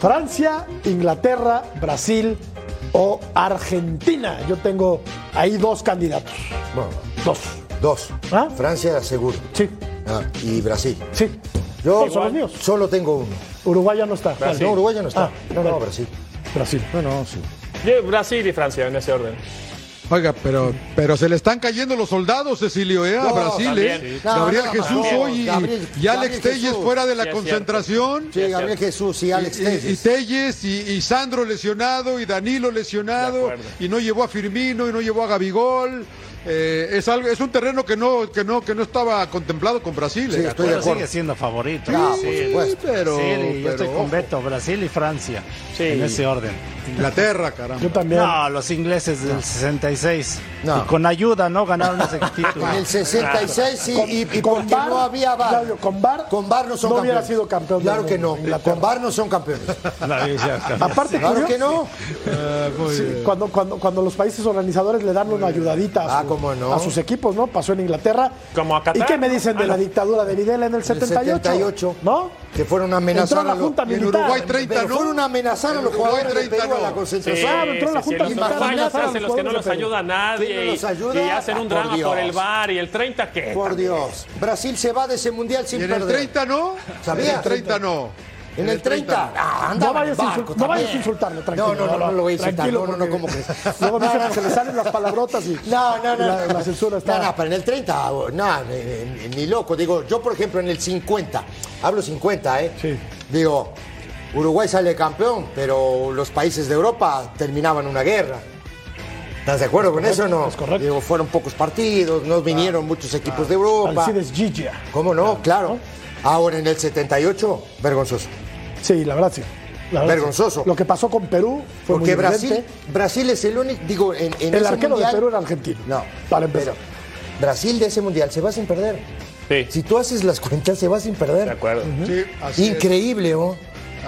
Speaker 2: Francia, Inglaterra, Brasil o Argentina. Yo tengo ahí dos candidatos.
Speaker 4: Bueno,
Speaker 2: Dos.
Speaker 4: dos.
Speaker 2: ¿Ah?
Speaker 4: Francia, seguro.
Speaker 2: Sí,
Speaker 4: Ah, y Brasil.
Speaker 2: sí.
Speaker 4: Yo
Speaker 2: son los míos.
Speaker 4: solo tengo uno.
Speaker 2: Uruguay ya no está.
Speaker 4: No, Uruguay ya no está.
Speaker 2: Ah,
Speaker 4: no, no,
Speaker 2: bueno.
Speaker 4: Brasil.
Speaker 2: Brasil.
Speaker 4: No, no, sí.
Speaker 3: Yo, Brasil y Francia en ese orden.
Speaker 5: Oiga, pero, pero se le están cayendo los soldados, Cecilio, ¿eh? A
Speaker 4: No,
Speaker 5: Brasil,
Speaker 3: también.
Speaker 5: ¿eh?
Speaker 4: No,
Speaker 5: Gabriel
Speaker 4: no,
Speaker 5: Jesús
Speaker 4: no,
Speaker 5: hoy y,
Speaker 4: Gabriel-
Speaker 5: y Alex Telles fuera de la
Speaker 3: Sí,
Speaker 5: concentración.
Speaker 4: Sí, Gabriel Jesús y Alex
Speaker 5: y,
Speaker 4: Telles.
Speaker 5: y Telles y, y Sandro lesionado y Danilo lesionado y no llevó a Firmino y no llevó a Gabigol. Eh, es algo, es un terreno que no, que no, que no estaba contemplado con Brasil.
Speaker 4: Sí,
Speaker 5: ¿eh?
Speaker 4: estoy de acuerdo.
Speaker 6: sigue siendo favorito.
Speaker 4: No, por
Speaker 6: Sí,
Speaker 4: supuesto.
Speaker 5: pero,
Speaker 6: Sí, yo estoy con Beto, Brasil y Francia.
Speaker 3: Sí.
Speaker 6: En ese orden.
Speaker 5: Inglaterra, caramba.
Speaker 2: Yo también.
Speaker 6: No, los ingleses del 66.
Speaker 4: No.
Speaker 6: Y con ayuda, ¿no? Ganaron ese título.
Speaker 4: En el 66 sí,
Speaker 2: Con-
Speaker 4: y, y
Speaker 2: con VAR,
Speaker 4: no había.
Speaker 2: Claudio, con VAR
Speaker 4: Con VAR no son
Speaker 2: no hubiera sido campeón
Speaker 4: Claro que no.
Speaker 2: Inglaterra.
Speaker 4: Con VAR no son campeones.
Speaker 2: Aparte,
Speaker 4: Claro que no.
Speaker 2: Sí, cuando, cuando, cuando los países organizadores le dan una ayudadita a,
Speaker 4: Ah,
Speaker 2: su-
Speaker 4: cómo no.
Speaker 2: a sus equipos, ¿no? Pasó en Inglaterra.
Speaker 3: Como a Qatar,
Speaker 2: ¿Y qué me
Speaker 3: ¿no?
Speaker 2: dicen de
Speaker 3: Ah,
Speaker 2: la
Speaker 3: no.
Speaker 2: dictadura de Videla en el 78?
Speaker 4: 78.
Speaker 2: ¿No?
Speaker 4: Que fueron a amenazar
Speaker 2: Entró la
Speaker 4: a los-
Speaker 2: Junta
Speaker 5: y en
Speaker 2: Militar.
Speaker 5: Uruguay 30,
Speaker 4: Pero
Speaker 5: ¿no?
Speaker 4: fueron a amenazar a
Speaker 5: En
Speaker 4: los jugadores de
Speaker 5: 30
Speaker 4: Perú a la
Speaker 5: no.
Speaker 4: concentración.
Speaker 2: Claro, entró la Junta
Speaker 3: los
Speaker 2: Militar a amenazar a
Speaker 3: hacen
Speaker 2: los
Speaker 3: los que no los
Speaker 2: de
Speaker 3: ayuda a nadie
Speaker 4: ¿Quién no los
Speaker 3: y-
Speaker 4: ayuda?
Speaker 3: y hacen un
Speaker 4: Por
Speaker 3: drama por, el
Speaker 4: Dios.
Speaker 3: bar y el 30 que
Speaker 4: Por Dios. Brasil se va de ese mundial sin
Speaker 5: Y en el
Speaker 4: perder.
Speaker 5: 30 no.
Speaker 4: ¿Sabías?
Speaker 5: En el 30 no.
Speaker 4: En el 30. Ah, andaba
Speaker 2: No vayas, a
Speaker 4: barco
Speaker 2: insult- no vayas a
Speaker 4: también.
Speaker 2: insultarlo, tranquilo.
Speaker 4: No, no, no, no lo voy a insultar. No, no, no, ¿cómo crees?
Speaker 2: Luego dice
Speaker 4: No, no,
Speaker 2: que se le salen las palabrotas y
Speaker 4: No, no, no.
Speaker 2: la, la censura está...
Speaker 4: No, no, pero en el 30, no, ni, ni- ni loco. Digo, yo, por ejemplo, en el 50, hablo 50, ¿eh?
Speaker 2: Sí.
Speaker 4: Digo, Uruguay sale campeón, pero los países de Europa terminaban una guerra. ¿Estás de acuerdo con eso o no?
Speaker 2: es correcto.
Speaker 4: Digo, fueron pocos partidos, no vinieron muchos equipos de Europa.
Speaker 2: Alcides Gigia.
Speaker 4: ¿Cómo no? Claro. Ahora en el 78, vergonzoso.
Speaker 2: Sí, la verdad sí. La verdad,
Speaker 4: Vergonzoso.
Speaker 2: sí. Lo que pasó con Perú fue
Speaker 4: Porque
Speaker 2: muy
Speaker 4: Brasil. Brasil es el único, digo, en, en
Speaker 2: El
Speaker 4: ese
Speaker 2: arquero
Speaker 4: mundial,
Speaker 2: de Perú era argentino.
Speaker 4: No,
Speaker 2: Para empezar.
Speaker 4: pero Brasil de ese mundial se va sin perder.
Speaker 3: Sí.
Speaker 4: Si tú haces las cuentas, se va sin perder.
Speaker 3: De acuerdo.
Speaker 5: Sí, así es.
Speaker 4: Increíble, ¿oh?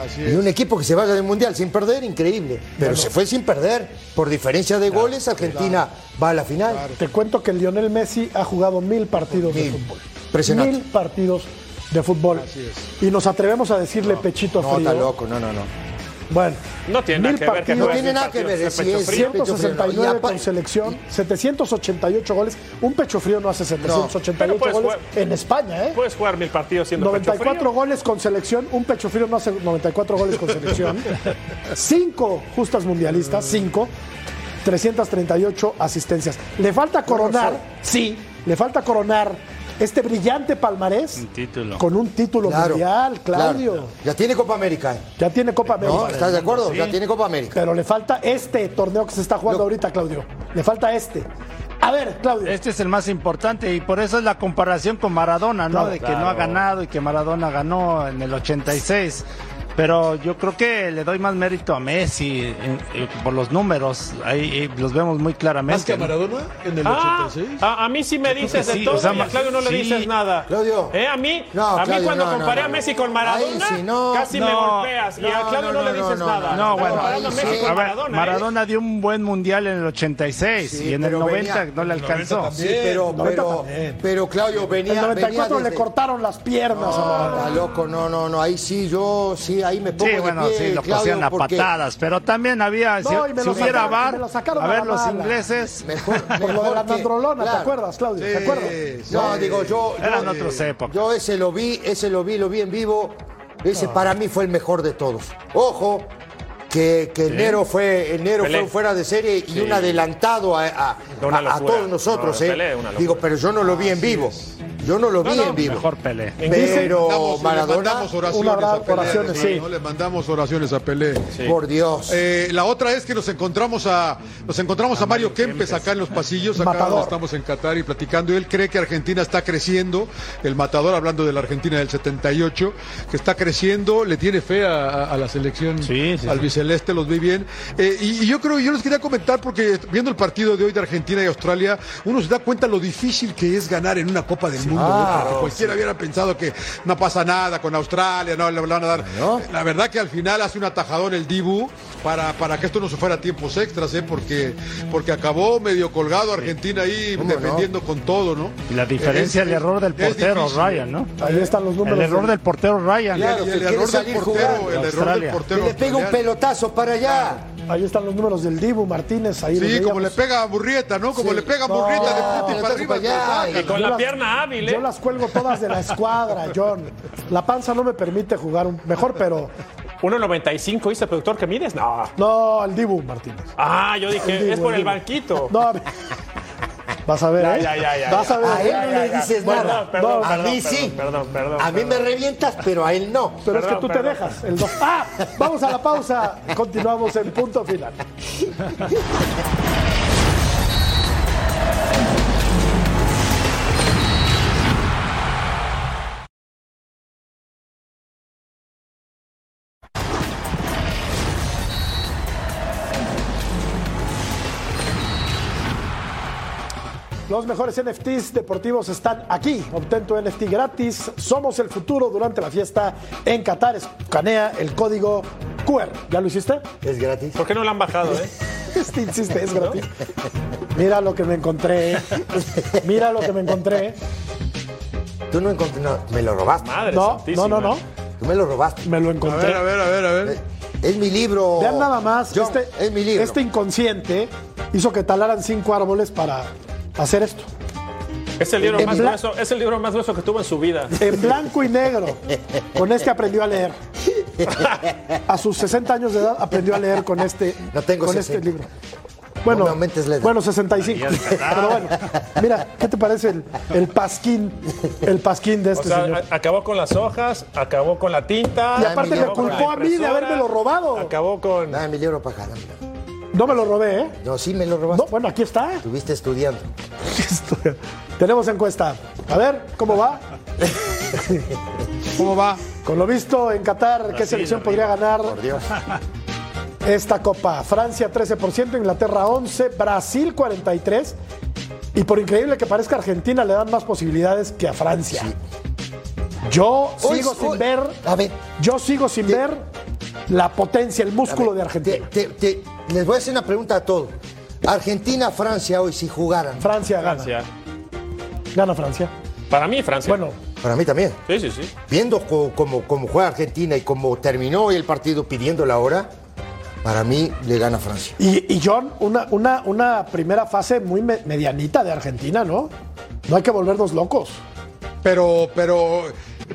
Speaker 5: Así
Speaker 4: Y
Speaker 5: es.
Speaker 4: un equipo que se vaya del mundial sin perder, increíble. Pero se fue sin perder. Por diferencia de goles, Argentina va a la final.
Speaker 2: Te cuento que Lionel Messi ha jugado mil partidos de fútbol.
Speaker 4: Impresionante.
Speaker 2: Mil partidos de fútbol. Y nos atrevemos a decirle pechito
Speaker 4: No,
Speaker 2: frío.
Speaker 4: está loco, no, no, no.
Speaker 2: Bueno,
Speaker 3: No tiene nada
Speaker 2: mil
Speaker 3: que ver que
Speaker 2: partidos,
Speaker 4: No tiene
Speaker 3: mil
Speaker 4: nada que
Speaker 3: partidos
Speaker 4: ver,
Speaker 3: de
Speaker 4: si
Speaker 3: pecho
Speaker 4: es
Speaker 3: frío.
Speaker 4: pecho frío,
Speaker 2: 169
Speaker 4: no. Y apa-
Speaker 2: con selección, 788 goles. Un pecho frío no hace 788
Speaker 3: Pero puedes
Speaker 2: goles
Speaker 3: jugar-
Speaker 2: en España, ¿eh?
Speaker 3: Puedes jugar mil partidos siendo pecho
Speaker 2: 94
Speaker 3: frío.
Speaker 2: goles con selección, un pecho frío no hace 94 goles con selección. 5 justas mundialistas, 5. 338 asistencias. Le falta coronar, sí, le falta coronar este brillante palmarés
Speaker 6: Un título.
Speaker 2: con un título
Speaker 4: Claro,
Speaker 2: mundial, Claudio.
Speaker 4: claro. Ya tiene Copa América. ¿eh?
Speaker 2: Ya tiene Copa América.
Speaker 4: ¿No? ¿Estás de acuerdo?
Speaker 6: Sí.
Speaker 4: Ya tiene Copa América.
Speaker 2: Pero le falta este torneo que se está jugando
Speaker 4: Yo-
Speaker 2: ahorita, Claudio. Le falta este. A ver, Claudio.
Speaker 6: Este es el más importante y por eso es la comparación con Maradona, ¿no?
Speaker 2: Claro,
Speaker 6: de que no ha ganado y que Maradona ganó en el 86. Pero yo creo que le doy más mérito a Messi en- eh, por los números. Ahí los vemos muy claramente.
Speaker 5: ¿Más que a. Maradona en el
Speaker 3: Ah,
Speaker 5: 86?
Speaker 3: a, a mí sí me dices
Speaker 6: que
Speaker 3: de
Speaker 6: sí,
Speaker 3: todo
Speaker 6: o sea,
Speaker 3: y a Claudio no le
Speaker 6: sí.
Speaker 3: dices nada.
Speaker 4: Claudio.
Speaker 3: ¿Eh? A mí,
Speaker 4: No,
Speaker 3: a mí
Speaker 4: Claudio,
Speaker 3: cuando
Speaker 4: no,
Speaker 3: comparé
Speaker 4: no,
Speaker 3: a Messi
Speaker 4: no.
Speaker 3: con Maradona,
Speaker 4: sí, no.
Speaker 3: casi me
Speaker 6: No.
Speaker 3: golpeas. y a Claudio no,
Speaker 4: no,
Speaker 3: le dices
Speaker 4: no,
Speaker 3: nada.
Speaker 6: No, bueno,
Speaker 3: comparando a Messi
Speaker 4: sí.
Speaker 3: con Maradona. ¿eh?
Speaker 6: Maradona dio un buen mundial en el 86
Speaker 4: Sí,
Speaker 6: y en el
Speaker 4: pero
Speaker 6: 90
Speaker 4: venía-
Speaker 6: no le alcanzó.
Speaker 4: Sí, pero,
Speaker 2: 90
Speaker 4: pero,
Speaker 2: también.
Speaker 4: pero Claudio venía.
Speaker 2: En el 94
Speaker 4: venía
Speaker 2: le cortaron las piernas a
Speaker 4: No,
Speaker 2: Maradona.
Speaker 4: está loco, no, no, no, ahí sí, yo, sí, ahí me pongo
Speaker 6: Sí,
Speaker 4: de
Speaker 6: bueno,
Speaker 4: pie,
Speaker 6: sí, lo
Speaker 4: Claudio,
Speaker 6: cogían a
Speaker 4: porque
Speaker 6: patadas, pero también había, si,
Speaker 2: No, y me
Speaker 6: si
Speaker 2: lo
Speaker 6: hubiera
Speaker 2: sacaron-
Speaker 6: VAR,
Speaker 2: me lo sacaron
Speaker 6: a
Speaker 2: a
Speaker 6: ver, los
Speaker 2: mala.
Speaker 6: ingleses
Speaker 4: Mejor,
Speaker 2: Por lo de la
Speaker 4: que-
Speaker 2: nandrolona, ¿te
Speaker 4: claro.
Speaker 2: acuerdas, Claudio? ¿Te
Speaker 5: Sí,
Speaker 2: acuerdas?
Speaker 4: No,
Speaker 5: sí.
Speaker 4: digo, yo,
Speaker 6: eran
Speaker 4: yo,
Speaker 6: otras épocas.
Speaker 4: yo ese lo vi, ese lo vi, lo vi en vivo, ese para mí fue el mejor de todos. Ojo, que, que enero fue enero
Speaker 3: Pelé.
Speaker 4: fue fuera de serie y
Speaker 3: Sí.
Speaker 4: un adelantado a, a-
Speaker 3: Una
Speaker 4: a- a
Speaker 3: locura.
Speaker 4: todos nosotros,
Speaker 3: No,
Speaker 4: ¿eh?
Speaker 3: Pelé, una locura.
Speaker 4: digo, pero yo no lo vi en vivo. Yo no lo vi
Speaker 3: no,
Speaker 4: en vivo.
Speaker 6: Mejor Pelé.
Speaker 4: Pero
Speaker 5: Mandamos- le
Speaker 4: Maradona,
Speaker 5: mandamos oraciones a Pelé.
Speaker 2: oraciones, sí.
Speaker 5: ¿no? Le mandamos oraciones a Pelé.
Speaker 4: por Dios.
Speaker 5: Eh, la otra es que nos encontramos a nos encontramos a, Mario Kempes acá en los pasillos, acá
Speaker 2: Matador.
Speaker 5: estamos en Qatar y platicando. Él cree que Argentina está creciendo, el matador hablando de la Argentina del 78, que está creciendo, le tiene fe a, a- a la selección
Speaker 6: Sí, sí,
Speaker 5: al
Speaker 6: sí.
Speaker 5: biceleste, los ve bien. Eh, y, y yo creo, yo les quería comentar porque viendo el partido de hoy de Argentina y Australia, uno se da cuenta lo difícil que es ganar en una Copa del Mundo. ¿No? Porque cualquiera hubiera pensado que no pasa nada con Australia, no le van a dar. La verdad que al final hace un atajadón el Dibu para, para que esto no se fuera a tiempos extras, ¿eh? porque, porque acabó medio colgado Argentina ahí defendiendo con todo, ¿no?
Speaker 6: Y la diferencia,
Speaker 5: Es-
Speaker 6: el error del portero,
Speaker 5: difícil,
Speaker 6: Ryan,
Speaker 5: ¿eh?
Speaker 6: ¿no?
Speaker 2: Ahí están los números.
Speaker 6: El error
Speaker 2: de-
Speaker 6: del portero Ryan.
Speaker 4: Claro,
Speaker 5: el error del portero, el error del portero.
Speaker 4: Que le pega un pelotazo para allá.
Speaker 2: Ahí están los números del Dibu Martínez. Ahí
Speaker 5: Sí, como le pega a Burrieta, ¿no? Como
Speaker 4: Sí.
Speaker 5: le pega a
Speaker 2: No,
Speaker 5: Burrieta de punta y para arriba.
Speaker 4: para allá,
Speaker 5: te saca.
Speaker 3: Y con la pierna hábil,
Speaker 2: Yo las cuelgo todas de la escuadra, John. La panza no me permite jugar un- mejor, pero
Speaker 3: 1.95, ¿dice el productor que mides? No.
Speaker 2: no, el Dibu Martínez.
Speaker 3: Ah, yo dije,
Speaker 2: Dibu,
Speaker 3: es por
Speaker 2: el
Speaker 3: el banquito.
Speaker 2: No, vas a ver,
Speaker 3: Ya,
Speaker 2: ¿eh?
Speaker 3: ya, ya, ya,
Speaker 2: Vas a ver.
Speaker 4: A él no le dices
Speaker 3: Bueno,
Speaker 4: nada.
Speaker 3: perdón,
Speaker 4: a
Speaker 3: perdón,
Speaker 4: mí
Speaker 3: perdón,
Speaker 4: sí.
Speaker 3: perdón, perdón,
Speaker 4: a mí me revientas, pero a él no.
Speaker 2: Pero es que
Speaker 3: Perdón,
Speaker 2: tú te dejas. El dos. ¡Ah! Vamos a la pausa. Continuamos en punto final. Los mejores NFTs deportivos están aquí. Obtén tu NFT gratis. Somos el futuro durante la fiesta en Qatar. Escanea el código QR. ¿Ya lo hiciste?
Speaker 4: Es gratis.
Speaker 3: ¿Por qué no lo han bajado, eh?
Speaker 2: Este insiste, es gratis. Mira lo que me encontré. Mira lo que me encontré.
Speaker 4: Tú no encontraste. No, me lo robaste.
Speaker 3: Madre
Speaker 2: No, no,
Speaker 3: santísima.
Speaker 2: no, no.
Speaker 4: Tú me lo robaste.
Speaker 2: Me lo
Speaker 5: A
Speaker 2: encontré.
Speaker 5: ver, a ver, a ver, a ver.
Speaker 4: Es mi libro.
Speaker 2: Vean nada más,
Speaker 4: John,
Speaker 2: este,
Speaker 4: es mi libro.
Speaker 2: este inconsciente hizo que talaran cinco árboles para hacer esto.
Speaker 3: Es el libro
Speaker 2: En
Speaker 3: más grueso, es el libro más grueso que tuvo en su vida.
Speaker 2: En blanco y negro. Con este aprendió a leer. A sus 60 años de edad aprendió a leer con este,
Speaker 4: No tengo
Speaker 2: con
Speaker 4: 60.
Speaker 2: este libro. Bueno,
Speaker 4: me aumentes la edad.
Speaker 2: bueno, 65. Pero bueno, mira, ¿qué te parece el, el pasquín? El pasquín de
Speaker 3: O
Speaker 2: este
Speaker 3: sea,
Speaker 2: señor.
Speaker 3: acabó con las hojas, acabó con la tinta.
Speaker 2: Y aparte me culpó a mí de habérmelo robado.
Speaker 3: Acabó con.
Speaker 4: Dame mi libro para acá.
Speaker 2: No me lo robé, ¿eh?
Speaker 4: No, sí me lo robaste.
Speaker 2: No, bueno, aquí está.
Speaker 4: Estuviste estudiando.
Speaker 2: Tenemos encuesta. A ver, ¿cómo va?
Speaker 5: ¿Cómo va?
Speaker 2: Con lo visto en Qatar, ¿qué selección podría ganar
Speaker 4: Por Dios.
Speaker 2: esta copa? Francia 13%, Inglaterra 11%, Brasil 43%. Y por increíble que parezca, Argentina le dan más posibilidades que a Francia. Yo
Speaker 4: Hoy-
Speaker 2: sigo sin
Speaker 4: hoy-
Speaker 2: ver,
Speaker 4: A ver,
Speaker 2: yo sigo sin ver la potencia, el músculo
Speaker 4: ver,
Speaker 2: de Argentina.
Speaker 4: te- te- te- les voy a hacer una pregunta a todos. Argentina, Francia hoy, si jugaran.
Speaker 2: Francia gana.
Speaker 3: Francia.
Speaker 2: Gana Francia.
Speaker 3: Para mí, Francia.
Speaker 2: Bueno,
Speaker 4: Para mí también.
Speaker 3: Sí, sí, sí.
Speaker 4: Viendo cómo cómo juega Argentina y cómo terminó hoy el partido pidiendo la hora, para mí le gana Francia.
Speaker 2: y, y John, una, una, una primera fase muy me- medianita de Argentina, ¿no? No hay que volvernos locos.
Speaker 5: Pero, pero,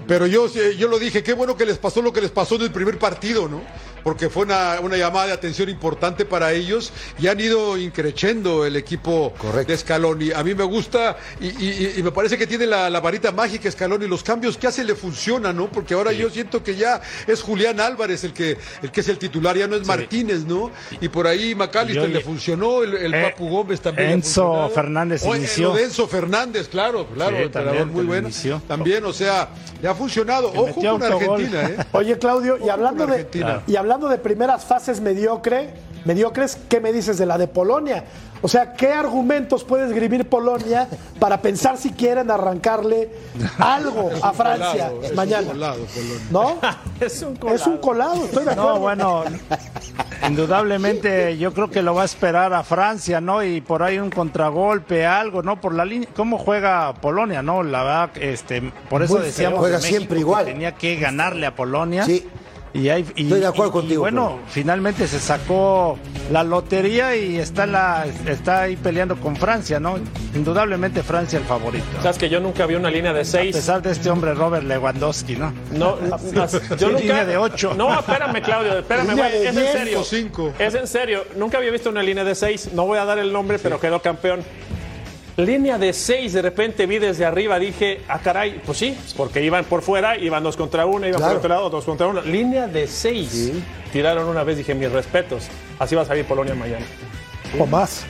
Speaker 5: pero yo, yo lo dije, qué bueno que les pasó lo que les pasó en el primer partido, ¿no? Porque fue una, una llamada de atención importante para ellos y han ido increchendo el equipo
Speaker 4: Correcto.
Speaker 5: de Scaloni. A mí me gusta y, y- y me parece que tiene la, la varita mágica Scaloni. Los cambios que hace le funcionan, ¿no? Porque ahora yo siento que ya es Julián Álvarez el que, el que es el titular, ya no es Martínez, ¿no? Y por ahí McAllister
Speaker 6: Y oye,
Speaker 5: le funcionó, el, el
Speaker 6: eh,
Speaker 5: Papu Gómez también.
Speaker 6: Enzo. Fernández
Speaker 5: Oye,
Speaker 6: inició.
Speaker 5: lo de Enzo Fernández, claro, claro,
Speaker 6: Sí,
Speaker 5: entrenador
Speaker 6: también,
Speaker 5: muy bueno.
Speaker 6: inició.
Speaker 5: También, o sea, le ha funcionado. Ojo con. Argentina, ¿eh?
Speaker 2: Oye, Claudio, y hablando, de,
Speaker 5: Argentina.
Speaker 2: y hablando de primeras fases mediocre, mediocres, ¿qué me dices de la de Polonia? O sea, ¿qué argumentos puede esgrimir Polonia para pensar si quieren arrancarle algo a Francia
Speaker 5: Colado, es un
Speaker 2: mañana?
Speaker 5: colado, Polonia.
Speaker 2: ¿No?
Speaker 3: Es un colado.
Speaker 2: Es un colado, estoy de acuerdo.
Speaker 6: No, bueno, indudablemente yo creo que lo va a esperar a Francia, ¿no? Y por ahí un contragolpe, algo, ¿no? Por la línea, ¿cómo juega Polonia, no? La verdad, este, por eso
Speaker 2: Muy feo.
Speaker 6: decíamos
Speaker 4: Juega
Speaker 6: de México
Speaker 4: siempre
Speaker 6: que
Speaker 4: igual.
Speaker 6: tenía que ganarle a Polonia.
Speaker 4: Sí.
Speaker 6: Y, hay, y-
Speaker 4: Estoy de acuerdo
Speaker 6: y- y
Speaker 4: contigo,
Speaker 6: bueno, finalmente se sacó la lotería y está la está ahí peleando con Francia, ¿no? Indudablemente Francia el favorito.
Speaker 3: Sabes que yo nunca vi una línea de
Speaker 6: A
Speaker 3: seis.
Speaker 6: pesar de este hombre Robert Lewandowski, ¿no?
Speaker 3: No, yo nunca.
Speaker 6: Línea de ocho.
Speaker 3: No, espérame, Claudio, espérame, güey. Es en serio.
Speaker 5: cinco.
Speaker 3: Es en serio. Nunca había visto una línea de seis. No voy a dar el nombre, pero quedó campeón. Línea de seis, de repente vi desde arriba, dije, ah, caray, pues sí, porque iban por fuera, iban dos contra uno, iban
Speaker 4: Claro.
Speaker 3: por otro lado, dos contra uno. Línea de seis. Tiraron una vez, dije, mis respetos. Así va a salir Polonia mañana.
Speaker 2: O más.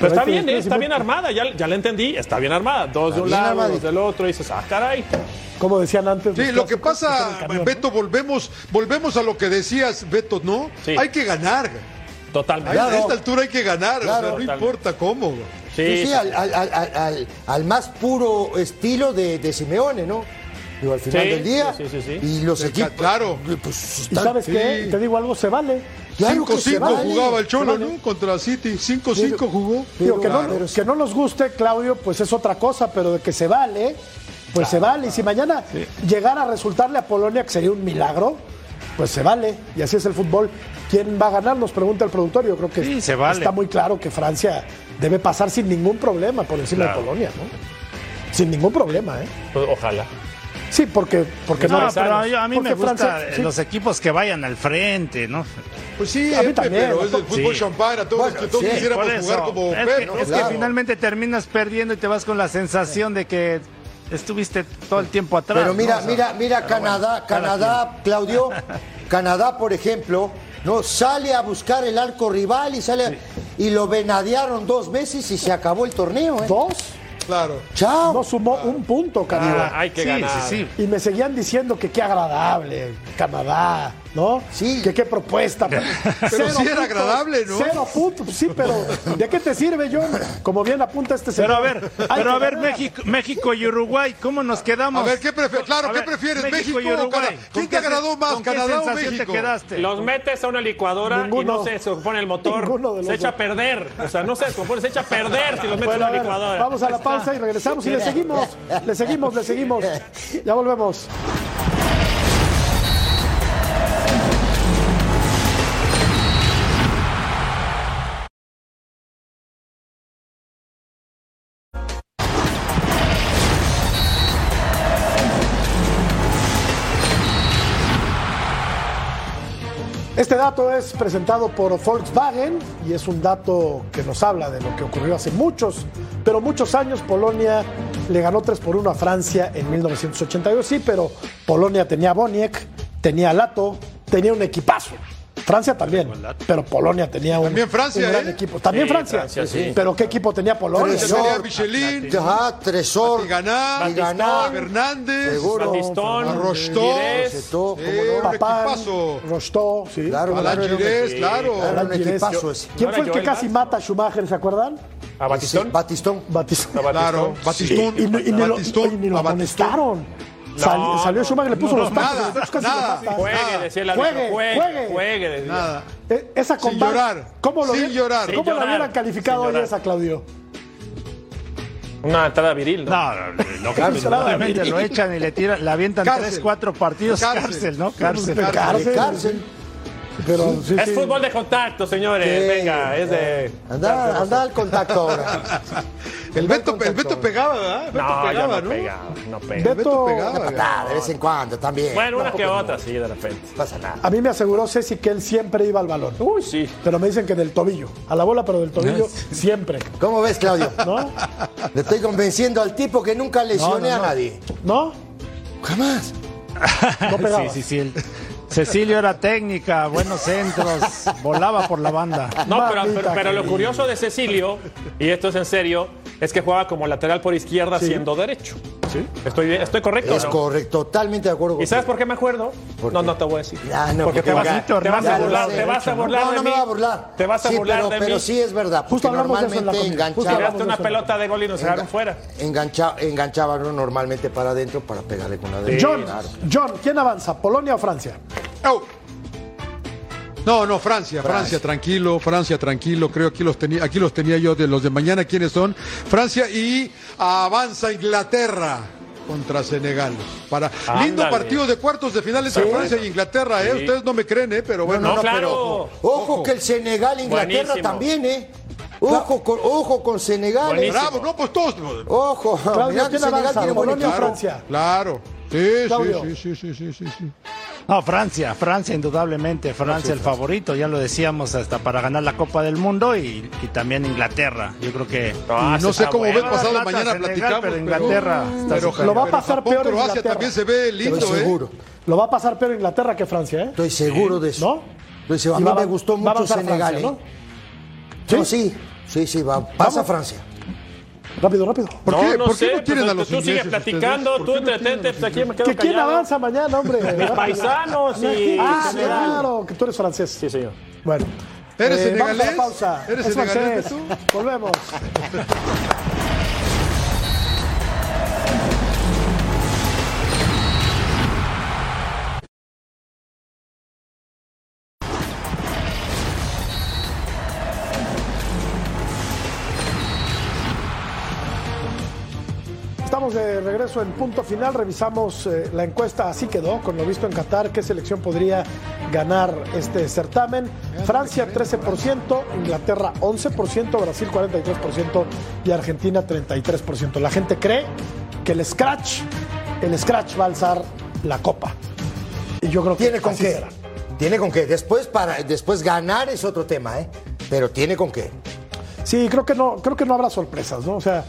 Speaker 3: Pero está bien, ¿eh? está bien armada, ya, ya la entendí, está bien armada. Dos de un lado, dos del otro, y dices, ah, caray.
Speaker 2: Como decían antes.
Speaker 5: Sí, lo que pasa,
Speaker 2: camión,
Speaker 5: Beto, volvemos, volvemos a lo que decías, Beto, ¿no?
Speaker 3: Sí.
Speaker 5: Hay que ganar.
Speaker 3: Totalmente.
Speaker 5: A esta altura hay que ganar,
Speaker 4: Claro.
Speaker 5: o sea, no
Speaker 3: Totalmente.
Speaker 5: importa cómo.
Speaker 3: Sí,
Speaker 4: Sí, sí,
Speaker 3: sí.
Speaker 4: al, al- al- al- al- al más puro estilo de, de Simeone, ¿no? Digo, al final
Speaker 3: Sí,
Speaker 4: del día.
Speaker 3: sí, sí, sí, sí.
Speaker 4: Y los equipos.
Speaker 5: claro.
Speaker 4: Pues,
Speaker 2: ¿Y sabes
Speaker 5: sí.
Speaker 2: qué? Te digo algo, se vale.
Speaker 4: claro que se
Speaker 5: 5-5
Speaker 4: vale.
Speaker 5: jugaba el Cholo,
Speaker 2: vale.
Speaker 5: ¿no? Contra City. 5-5 jugó.
Speaker 2: Digo, que,
Speaker 4: Claro.
Speaker 2: no, que no nos guste, Claudio, pues es otra cosa, pero de que se vale, pues se vale. Y si mañana llegara a resultarle a Polonia, que sería un milagro, pues se vale. Y así es el fútbol. ¿Quién va a ganar? Nos pregunta el productor. Yo creo que
Speaker 6: Sí, se vale.
Speaker 2: está muy claro que Francia debe pasar sin ningún problema por encima
Speaker 6: Claro.
Speaker 2: de Polonia, ¿no? Sin ningún problema, ¿eh?
Speaker 3: Pues, ojalá.
Speaker 2: Sí, porque, porque no,
Speaker 6: No, pero a mí me
Speaker 2: Porque
Speaker 6: gustan
Speaker 2: Francia- sí.
Speaker 6: los equipos que vayan al frente, ¿no?
Speaker 5: Pues sí,
Speaker 2: A mí también,
Speaker 5: pero es del fútbol
Speaker 6: Sí.
Speaker 5: champán. A todos,
Speaker 4: Bueno,
Speaker 5: que todos
Speaker 4: sí,
Speaker 5: quisiéramos jugar como
Speaker 6: es
Speaker 5: Pep,
Speaker 6: que,
Speaker 5: ¿no?
Speaker 6: es que finalmente terminas perdiendo y te vas con la sensación de que estuviste todo el tiempo atrás.
Speaker 4: Pero mira,
Speaker 6: ¿no? O sea,
Speaker 4: mira, mira, Canadá, Canadá, Claudio, Canadá, por ejemplo, no sale a buscar el arco rival y sale a- y lo venadearon dos veces y se acabó el torneo, ¿eh?
Speaker 2: dos,
Speaker 5: Claro.
Speaker 4: Chao.
Speaker 2: no sumó un punto, Canadá.
Speaker 3: Ah, hay que
Speaker 6: sí,
Speaker 3: ganar.
Speaker 6: sí, sí.
Speaker 2: Y me seguían diciendo que qué agradable, Canadá, ¿no?
Speaker 4: Sí.
Speaker 2: Que qué propuesta. Pero,
Speaker 5: sí era agradable, ¿no?
Speaker 2: Cero puntos, sí, pero ¿de qué te sirve, John? Como bien apunta este señor.
Speaker 6: Pero a ver, pero a ver. México, México y Uruguay, ¿cómo nos quedamos?
Speaker 5: A ver, ¿qué prefieres? Claro,
Speaker 6: A
Speaker 5: ¿qué
Speaker 6: ver,
Speaker 5: prefieres? ¿México,
Speaker 6: y
Speaker 5: o
Speaker 6: Uruguay?
Speaker 5: Canadá?
Speaker 6: ¿Con
Speaker 5: ¿Quién
Speaker 6: qué
Speaker 5: te agradó más,
Speaker 6: con qué
Speaker 5: Canadá o México?
Speaker 6: te quedaste?
Speaker 3: Los metes a una licuadora y
Speaker 2: Ninguno.
Speaker 3: no se descompone el motor.
Speaker 2: De los
Speaker 3: Se echa a perder. O sea, no se descompone, se echa a perder si los metes
Speaker 2: Bueno,
Speaker 3: a una
Speaker 2: ver,
Speaker 3: licuadora.
Speaker 2: vamos a la pausa y regresamos y le seguimos, le seguimos, le seguimos. Ya volvemos. Este dato es presentado por Volkswagen y es un dato que nos habla de lo que ocurrió hace muchos, pero muchos años. Polonia le ganó 3 por 1 a Francia en 1982, sí, pero Polonia tenía Boniek, tenía Lato, tenía un equipazo. Francia también, pero Polonia tenía un,
Speaker 5: También Francia,
Speaker 2: un gran
Speaker 5: ¿eh?
Speaker 2: equipo. También
Speaker 3: Sí,
Speaker 2: Francia,
Speaker 3: Francia, sí.
Speaker 2: pero ¿qué equipo tenía Polonia?
Speaker 5: A Michelin,
Speaker 4: Ajá, Tresor,
Speaker 5: Tiganá,
Speaker 4: Tiganá,
Speaker 5: Fernández,
Speaker 4: Seguro.
Speaker 3: Batistón,
Speaker 5: eh,
Speaker 2: Papán,
Speaker 5: equipazo.
Speaker 2: Rostov, sí.
Speaker 4: Claro,
Speaker 5: Alan
Speaker 2: Alan. ¿Quién fue el que casi mata a Schumacher, se acuerdan?
Speaker 3: a Batistón.
Speaker 4: Batistón.
Speaker 2: Batistón.
Speaker 5: Claro, Batistón.
Speaker 2: Y, ni lo, amonestaron. Sal- salió Schumacher, le puso los tacos.
Speaker 5: nada,
Speaker 2: puso casi
Speaker 5: nada.
Speaker 3: Juegue,
Speaker 5: Nada.
Speaker 3: decía el
Speaker 2: Juegue.
Speaker 3: Juegue,
Speaker 2: juegue.
Speaker 3: juegue. decía.
Speaker 5: Nada.
Speaker 2: Eh, Esa
Speaker 5: Sin llorar,
Speaker 2: ¿Cómo lo
Speaker 5: sin llorar.
Speaker 2: ¿Cómo
Speaker 3: Sin
Speaker 2: la
Speaker 3: llorar,
Speaker 2: hubieran calificado hoy
Speaker 3: llorar.
Speaker 2: esa, Claudio?
Speaker 3: Una entrada viril, ¿no?
Speaker 6: No, no, no,
Speaker 2: Cárcel.
Speaker 6: indudablemente lo echan y le tiran, le avientan
Speaker 5: Cárcel.
Speaker 6: tres, cuatro partidos,
Speaker 5: Cárcel.
Speaker 6: cárcel, ¿no? Cárcel.
Speaker 2: Cárcel.
Speaker 4: Cárcel.
Speaker 2: Pero sí,
Speaker 3: Es
Speaker 2: sí.
Speaker 3: fútbol de contacto, señores.
Speaker 4: Sí,
Speaker 3: Venga, es de.
Speaker 4: Anda, anda al contacto ahora.
Speaker 5: El Beto, el Beto pegaba, ¿verdad? Beto
Speaker 3: No, yo
Speaker 5: pegaba,
Speaker 3: no pegaba, no pegaba.
Speaker 2: Beto,
Speaker 5: Beto pegaba.
Speaker 4: Una patada de vez en cuando también.
Speaker 3: Bueno, una
Speaker 4: No,
Speaker 3: que otra, sí, de repente.
Speaker 4: No pasa nada.
Speaker 2: a mí me aseguró Ceci que él siempre iba al balón.
Speaker 3: Uy, sí.
Speaker 2: Pero me dicen que del tobillo. A la bola, pero del tobillo siempre.
Speaker 4: ¿Cómo ves, Claudio?
Speaker 2: ¿No?
Speaker 4: Le estoy convenciendo al tipo que nunca lesioné
Speaker 2: No, no, no.
Speaker 4: a nadie.
Speaker 2: ¿No?
Speaker 4: Jamás.
Speaker 2: No pegaba.
Speaker 6: Sí, sí, sí. Cecilio era técnica, buenos centros, volaba por la banda.
Speaker 3: No, pero,
Speaker 2: Mamita
Speaker 3: pero- pero lo curioso de Cecilio, y esto es en serio, es que juega como lateral por izquierda siendo derecho.
Speaker 2: Sí.
Speaker 3: ¿Estoy, correcto
Speaker 4: Es
Speaker 3: no?
Speaker 4: correcto, totalmente de acuerdo
Speaker 3: ¿Y sabes por qué me acuerdo?
Speaker 4: ¿Por
Speaker 3: No,
Speaker 4: qué?
Speaker 3: no te voy a decir.
Speaker 4: Ah, no,
Speaker 3: porque te vas, te a burlar, te vas a burlar
Speaker 4: No,
Speaker 3: de
Speaker 4: no me va a burlar.
Speaker 3: Te vas a
Speaker 4: Sí,
Speaker 3: burlar
Speaker 4: pero,
Speaker 3: de
Speaker 4: pero
Speaker 3: mí.
Speaker 4: sí es verdad.
Speaker 2: Justo
Speaker 4: normalmente
Speaker 2: comida. Justo
Speaker 4: enganchaba,
Speaker 2: hablamos
Speaker 3: Tiraste una pelota de gol y nos dejaron fuera.
Speaker 4: engancha, enganchaba uno normalmente para adentro para pegarle con la derecha.
Speaker 2: John. John, ¿quién avanza? ¿Polonia o Francia?
Speaker 5: Oh. No, no, Francia, Francia, tranquilo, Francia, tranquilo. Creo aquí los tenía, aquí los tenía yo de los de mañana. ¿Quiénes son? Francia y avanza Inglaterra contra Senegal. Para lindo partido de cuartos de final entre Francia e Inglaterra, ¿eh? Ustedes no me creen, ¿eh? Pero bueno.
Speaker 3: No,
Speaker 4: no,
Speaker 3: claro.
Speaker 4: Ojo que el Senegal Inglaterra
Speaker 3: Buenísimo.
Speaker 4: también, ¿eh? Ojo con, ojo con Senegal. ¿eh?
Speaker 5: Bravo, no, pues todos.
Speaker 4: Ojo. Que
Speaker 2: ¿quién
Speaker 4: Senegal
Speaker 2: avanza?
Speaker 4: tiene
Speaker 2: ¿Polonia o
Speaker 4: equipo.
Speaker 2: Francia?
Speaker 5: Claro. Sí, sí, sí, sí, sí, sí, sí.
Speaker 6: No, Francia, Francia indudablemente, Francia el favorito, ya lo decíamos, hasta para ganar la Copa del Mundo y, y también Inglaterra. Yo creo que...
Speaker 3: Ah,
Speaker 5: no sé cómo
Speaker 3: bueno.
Speaker 5: ven pasado
Speaker 6: Plata,
Speaker 5: mañana
Speaker 6: Senegal,
Speaker 5: platicamos.
Speaker 6: pero Inglaterra está
Speaker 5: pero,
Speaker 6: súper
Speaker 2: Lo va a pasar
Speaker 5: Japón,
Speaker 2: peor
Speaker 5: Croacia
Speaker 2: Inglaterra.
Speaker 5: también se ve lindo,
Speaker 4: Estoy
Speaker 5: ¿eh?
Speaker 4: seguro.
Speaker 2: Lo va a pasar peor Inglaterra que Francia, ¿eh?
Speaker 4: Estoy seguro de eso.
Speaker 2: ¿No?
Speaker 4: Estoy seguro. A mí
Speaker 2: va
Speaker 4: me gustó mucho Senegal,
Speaker 2: Francia,
Speaker 4: ¿eh? No, sí, sí, sí, va. Pasa
Speaker 2: Vamos.
Speaker 4: Francia.
Speaker 2: Rápido, rápido.
Speaker 5: ¿Por
Speaker 3: no,
Speaker 5: qué,
Speaker 3: no
Speaker 5: ¿por
Speaker 3: sé,
Speaker 5: qué no quieren
Speaker 3: pues,
Speaker 5: a los
Speaker 3: tú
Speaker 5: ingleses
Speaker 3: sigues platicando, tú
Speaker 5: ¿Por qué no quieren a
Speaker 3: entretente, pues aquí me quedo
Speaker 2: ¿Que ¿Quién avanza mañana, hombre?
Speaker 3: Mis paisanos y...
Speaker 2: Ah, claro, que tú eres francés.
Speaker 3: Sí, señor.
Speaker 2: Bueno.
Speaker 5: ¿Eres
Speaker 2: Eh, vamos a la
Speaker 5: senegalés?
Speaker 2: pausa.
Speaker 5: ¿Eres
Speaker 2: Es
Speaker 5: senegalés,
Speaker 2: francés. Volvemos. Estamos de regreso en punto final. Revisamos eh, la encuesta, así quedó, con lo visto en Qatar, qué selección podría ganar este certamen. Francia 13%, Inglaterra 11%, Brasil 43% y Argentina 33%. La gente cree que el Scratch, el Scratch va a alzar la copa. Y yo creo que
Speaker 4: ¿Tiene con qué?
Speaker 2: será.
Speaker 4: Tiene con qué. Después, para, después ganar es otro tema, ¿eh? Pero tiene con qué.
Speaker 2: Sí, creo que no, creo que no habrá sorpresas, ¿no? O sea,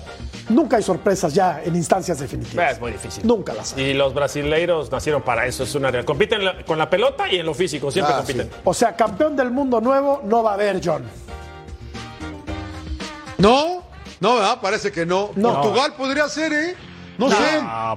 Speaker 2: nunca hay sorpresas ya en instancias definitivas.
Speaker 3: Es muy difícil.
Speaker 2: Nunca las hay.
Speaker 3: Y los brasileiros nacieron para eso, es una realidad. Compiten la- con la pelota y en lo físico, siempre
Speaker 4: Ah,
Speaker 3: compiten.
Speaker 2: O sea, campeón del mundo nuevo no va a haber, John.
Speaker 5: No, no, ¿verdad? Parece que no.
Speaker 2: No.
Speaker 5: Portugal podría ser, ¿eh? No, sé.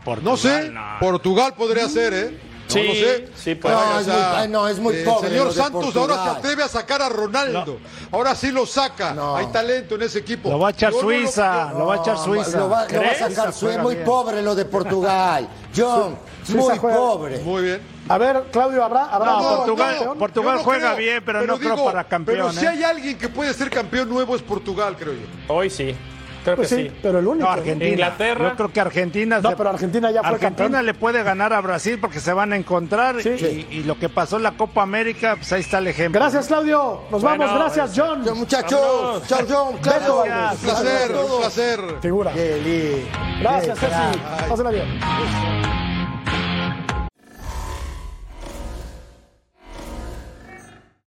Speaker 6: Portugal,
Speaker 5: no sé.
Speaker 6: no.
Speaker 5: Portugal podría ser, ¿eh? No,
Speaker 3: Sí,
Speaker 5: no sé.
Speaker 3: sí, puede
Speaker 4: No,
Speaker 5: Vaya,
Speaker 4: es muy- ay, no, es muy
Speaker 5: el
Speaker 4: pobre
Speaker 5: señor
Speaker 4: lo de
Speaker 5: Santos ahora se atreve a sacar a Ronaldo. Ahora sí lo saca.
Speaker 4: No.
Speaker 5: Hay talento en ese equipo.
Speaker 6: Lo va a echar
Speaker 5: Yo no lo-
Speaker 6: Suiza, lo va a echar Suiza.
Speaker 4: Lo va, lo va a sacar.
Speaker 6: Suiza
Speaker 4: Es muy
Speaker 6: bien.
Speaker 4: pobre lo de Portugal. John, muy
Speaker 2: juega-
Speaker 4: pobre.
Speaker 5: Muy bien.
Speaker 2: A ver, Claudio, ¿habrá, habrá
Speaker 6: No,
Speaker 2: otro
Speaker 6: Portugal-
Speaker 5: no
Speaker 6: juega
Speaker 5: creo,
Speaker 6: bien, pero no creo para campeón,
Speaker 5: Pero si
Speaker 6: ¿eh?
Speaker 5: hay alguien que puede ser campeón nuevo es Portugal, creo yo.
Speaker 3: Hoy sí, creo
Speaker 2: Pues
Speaker 3: que
Speaker 2: sí,
Speaker 3: sí.
Speaker 2: pero el único.
Speaker 6: No. Argentina.
Speaker 3: Inglaterra.
Speaker 6: Yo creo que Argentina.
Speaker 2: No,
Speaker 6: se-
Speaker 2: pero Argentina ya fue
Speaker 6: Argentina
Speaker 2: campeón.
Speaker 6: le puede ganar a Brasil porque se van a encontrar.
Speaker 2: Sí.
Speaker 6: Y, y lo que pasó en la Copa América, pues ahí está el ejemplo.
Speaker 2: Gracias, Claudio. Nos
Speaker 3: Bueno,
Speaker 2: vamos. Gracias, John.
Speaker 4: Chao, Muchachos, chao John, Claudio.
Speaker 6: Gracias.
Speaker 5: Un placer, un placer.
Speaker 2: Figura.
Speaker 4: Qué lindo.
Speaker 2: Gracias. Ceci. Pásenla bien.